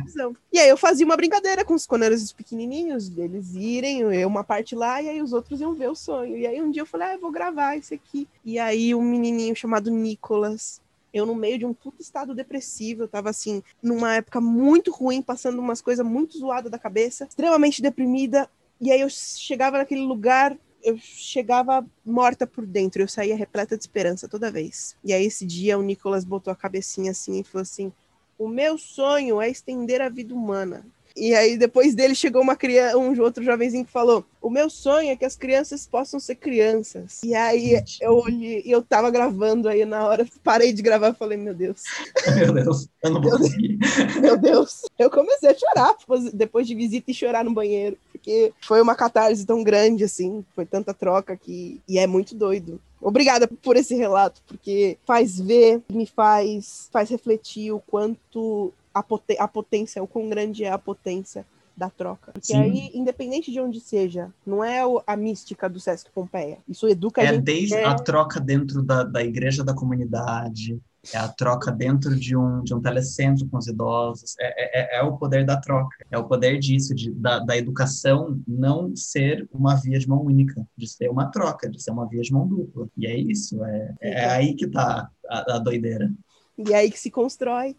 S3: E aí eu fazia uma brincadeira com os eram os pequenininhos, deles irem, eu uma parte lá, e aí os outros iam ver o sonho. E aí um dia eu falei, ah, eu vou gravar isso aqui. E aí um menininho chamado Nicolas, eu no meio de um puto estado depressivo, eu tava assim, numa época muito ruim, passando umas coisas muito zoadas da cabeça, extremamente deprimida. E aí eu chegava naquele lugar, eu chegava morta por dentro, eu saía repleta de esperança toda vez. E aí esse dia o Nicolas botou a cabecinha assim e falou assim: o meu sonho é estender a vida humana. E aí, depois dele, chegou uma criança, um outro jovenzinho que falou: O meu sonho é que as crianças possam ser crianças. E aí eu olhei, eu tava gravando aí na hora, parei de gravar e falei: Meu Deus.
S4: Meu Deus, eu não vou conseguir.
S3: Meu Deus. Eu comecei a chorar depois de visita e chorar no banheiro. Porque foi uma catarse tão grande, assim, foi tanta troca que. E é muito doido. Obrigada por esse relato, porque faz ver, me faz, faz refletir o quanto a, poten a potência, o quão grande é a potência da troca. Porque Sim. aí, independente de onde seja, não é a mística do Sesc Pompeia. Isso educa
S4: é
S3: a gente.
S4: É desde a troca dentro da, da igreja da comunidade, é a troca dentro de um, de um telecentro com os idosos, é, é, é o poder da troca, é o poder disso, de, da, da educação não ser uma via de mão única, de ser uma troca, de ser uma via de mão dupla. E é isso, é, é aí que tá a, a doideira.
S3: E é aí que se constrói.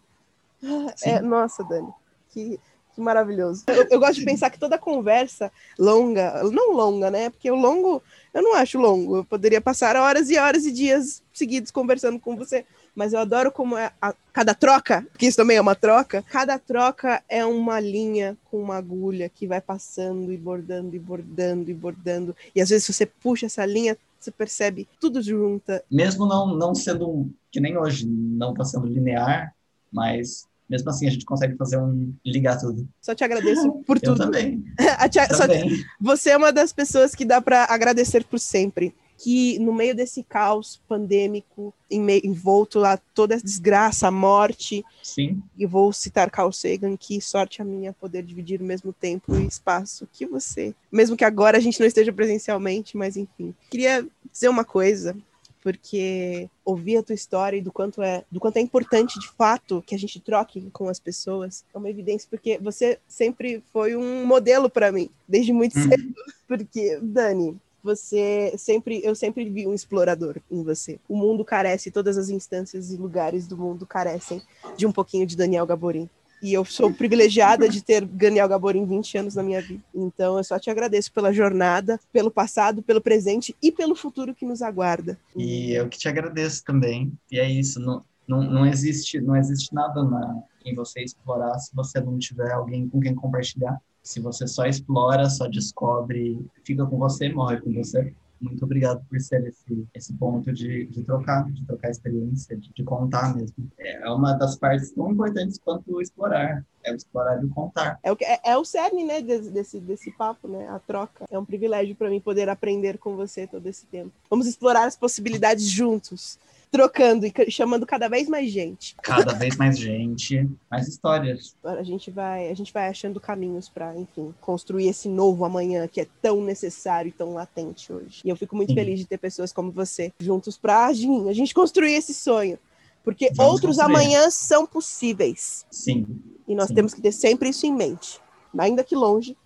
S3: É, nossa, Dani, que, que maravilhoso. Eu, eu, gosto de pensar que toda conversa longa, não longa, né? Porque o longo, eu não acho longo. Eu poderia passar horas e horas e dias seguidos conversando com você mas eu adoro como é a, cada troca, que isso também é uma troca, cada troca é uma linha com uma agulha que vai passando e bordando e bordando e bordando. E às vezes você puxa essa linha, você percebe tudo junta.
S4: Mesmo não, não sendo, que nem hoje, não está sendo linear, mas mesmo assim a gente consegue fazer um ligar tudo.
S3: Só te agradeço por tudo.
S4: Eu também.
S3: tia, também. Te, você é uma das pessoas que dá para agradecer por sempre que no meio desse caos pandêmico, em meio, envolto a toda a desgraça, a morte,
S4: Sim.
S3: e vou citar Carl Sagan, que sorte a minha poder dividir o mesmo tempo e espaço que você. Mesmo que agora a gente não esteja presencialmente, mas enfim. Queria dizer uma coisa, porque ouvir a tua história e do quanto é do quanto é importante de fato que a gente troque com as pessoas é uma evidência porque você sempre foi um modelo para mim desde muito hum. cedo porque Dani você sempre, eu sempre vi um explorador em você. O mundo carece, todas as instâncias e lugares do mundo carecem de um pouquinho de Daniel Gaborim. E eu sou privilegiada de ter Daniel Gaborim 20 anos na minha vida. Então eu só te agradeço pela jornada, pelo passado, pelo presente e pelo futuro que nos aguarda.
S4: E eu que te agradeço também. E é isso, não, não, não existe não existe nada na, em você explorar se você não tiver alguém com quem compartilhar. Se você só explora, só descobre, fica com você, morre com você. Muito obrigado por ser esse, esse ponto de, de trocar, de trocar experiência, de, de contar mesmo. É uma das partes tão importantes quanto explorar. É o explorar e o contar.
S3: É o, é, é o cerne, né, desse, desse, desse papo, né? A troca. É um privilégio para mim poder aprender com você todo esse tempo. Vamos explorar as possibilidades juntos trocando e chamando cada vez mais gente.
S4: Cada vez mais gente, mais histórias.
S3: A gente vai, a gente vai achando caminhos para, enfim, construir esse novo amanhã que é tão necessário e tão latente hoje. E eu fico muito Sim. feliz de ter pessoas como você juntos para a gente construir esse sonho. Porque Vamos outros construir. amanhãs são possíveis.
S4: Sim.
S3: E nós
S4: Sim.
S3: temos que ter sempre isso em mente. Ainda que longe,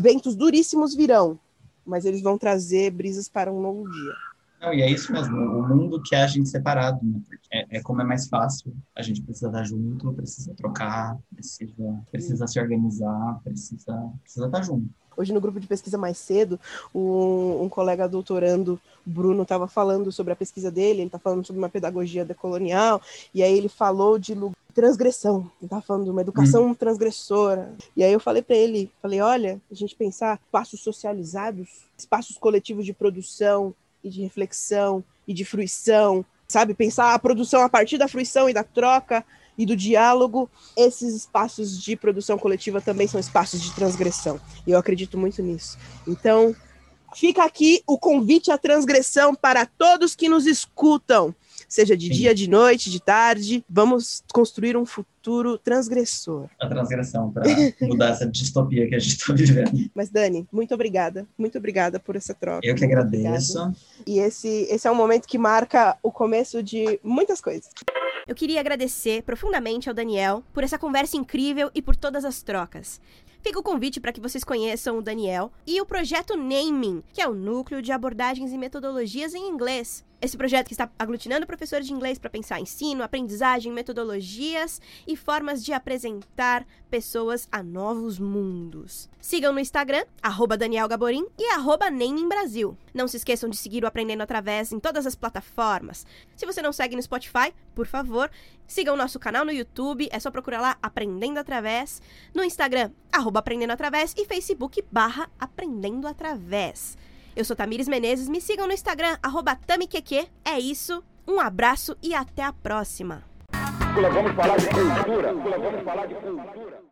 S3: ventos duríssimos virão, mas eles vão trazer brisas para um novo dia.
S4: Não, e é isso mesmo, o mundo que é a gente separado, né? é, é, como é mais fácil, a gente precisa estar junto, precisa trocar, precisa, precisa se organizar, precisa, precisa estar junto.
S3: Hoje no grupo de pesquisa mais cedo, um, um colega doutorando, Bruno, estava falando sobre a pesquisa dele, ele está falando sobre uma pedagogia decolonial, e aí ele falou de transgressão, ele estava falando de uma educação hum. transgressora. E aí eu falei para ele, falei, olha, a gente pensar espaços socializados, espaços coletivos de produção e de reflexão e de fruição, sabe? Pensar a produção a partir da fruição e da troca e do diálogo, esses espaços de produção coletiva também são espaços de transgressão. E eu acredito muito nisso. Então, fica aqui o convite à transgressão para todos que nos escutam, seja de Sim. dia, de noite, de tarde. Vamos construir um futuro transgressor.
S4: A transgressão, para mudar essa distopia que a gente está vivendo.
S3: Mas, Dani, muito obrigada. Muito obrigada por essa troca.
S4: Eu que agradeço.
S3: E esse, esse é um momento que marca o começo de muitas coisas.
S1: Eu queria agradecer profundamente ao Daniel por essa conversa incrível e por todas as trocas. Fica o convite para que vocês conheçam o Daniel e o projeto Naming, que é o núcleo de abordagens e metodologias em inglês. Esse projeto que está aglutinando professores de inglês para pensar ensino, aprendizagem, metodologias e formas de apresentar pessoas a novos mundos. Sigam no Instagram, arroba Daniel Gaborim e arroba Brasil. Não se esqueçam de seguir o Aprendendo Através em todas as plataformas. Se você não segue no Spotify, por favor, siga o nosso canal no YouTube, é só procurar lá Aprendendo Através, no Instagram, arroba Aprendendo Através e Facebook barra Aprendendo Através. Eu sou Tamires Menezes, me sigam no Instagram, arroba. É isso, um abraço e até a próxima. Vamos falar de cultura. Vamos falar de cultura.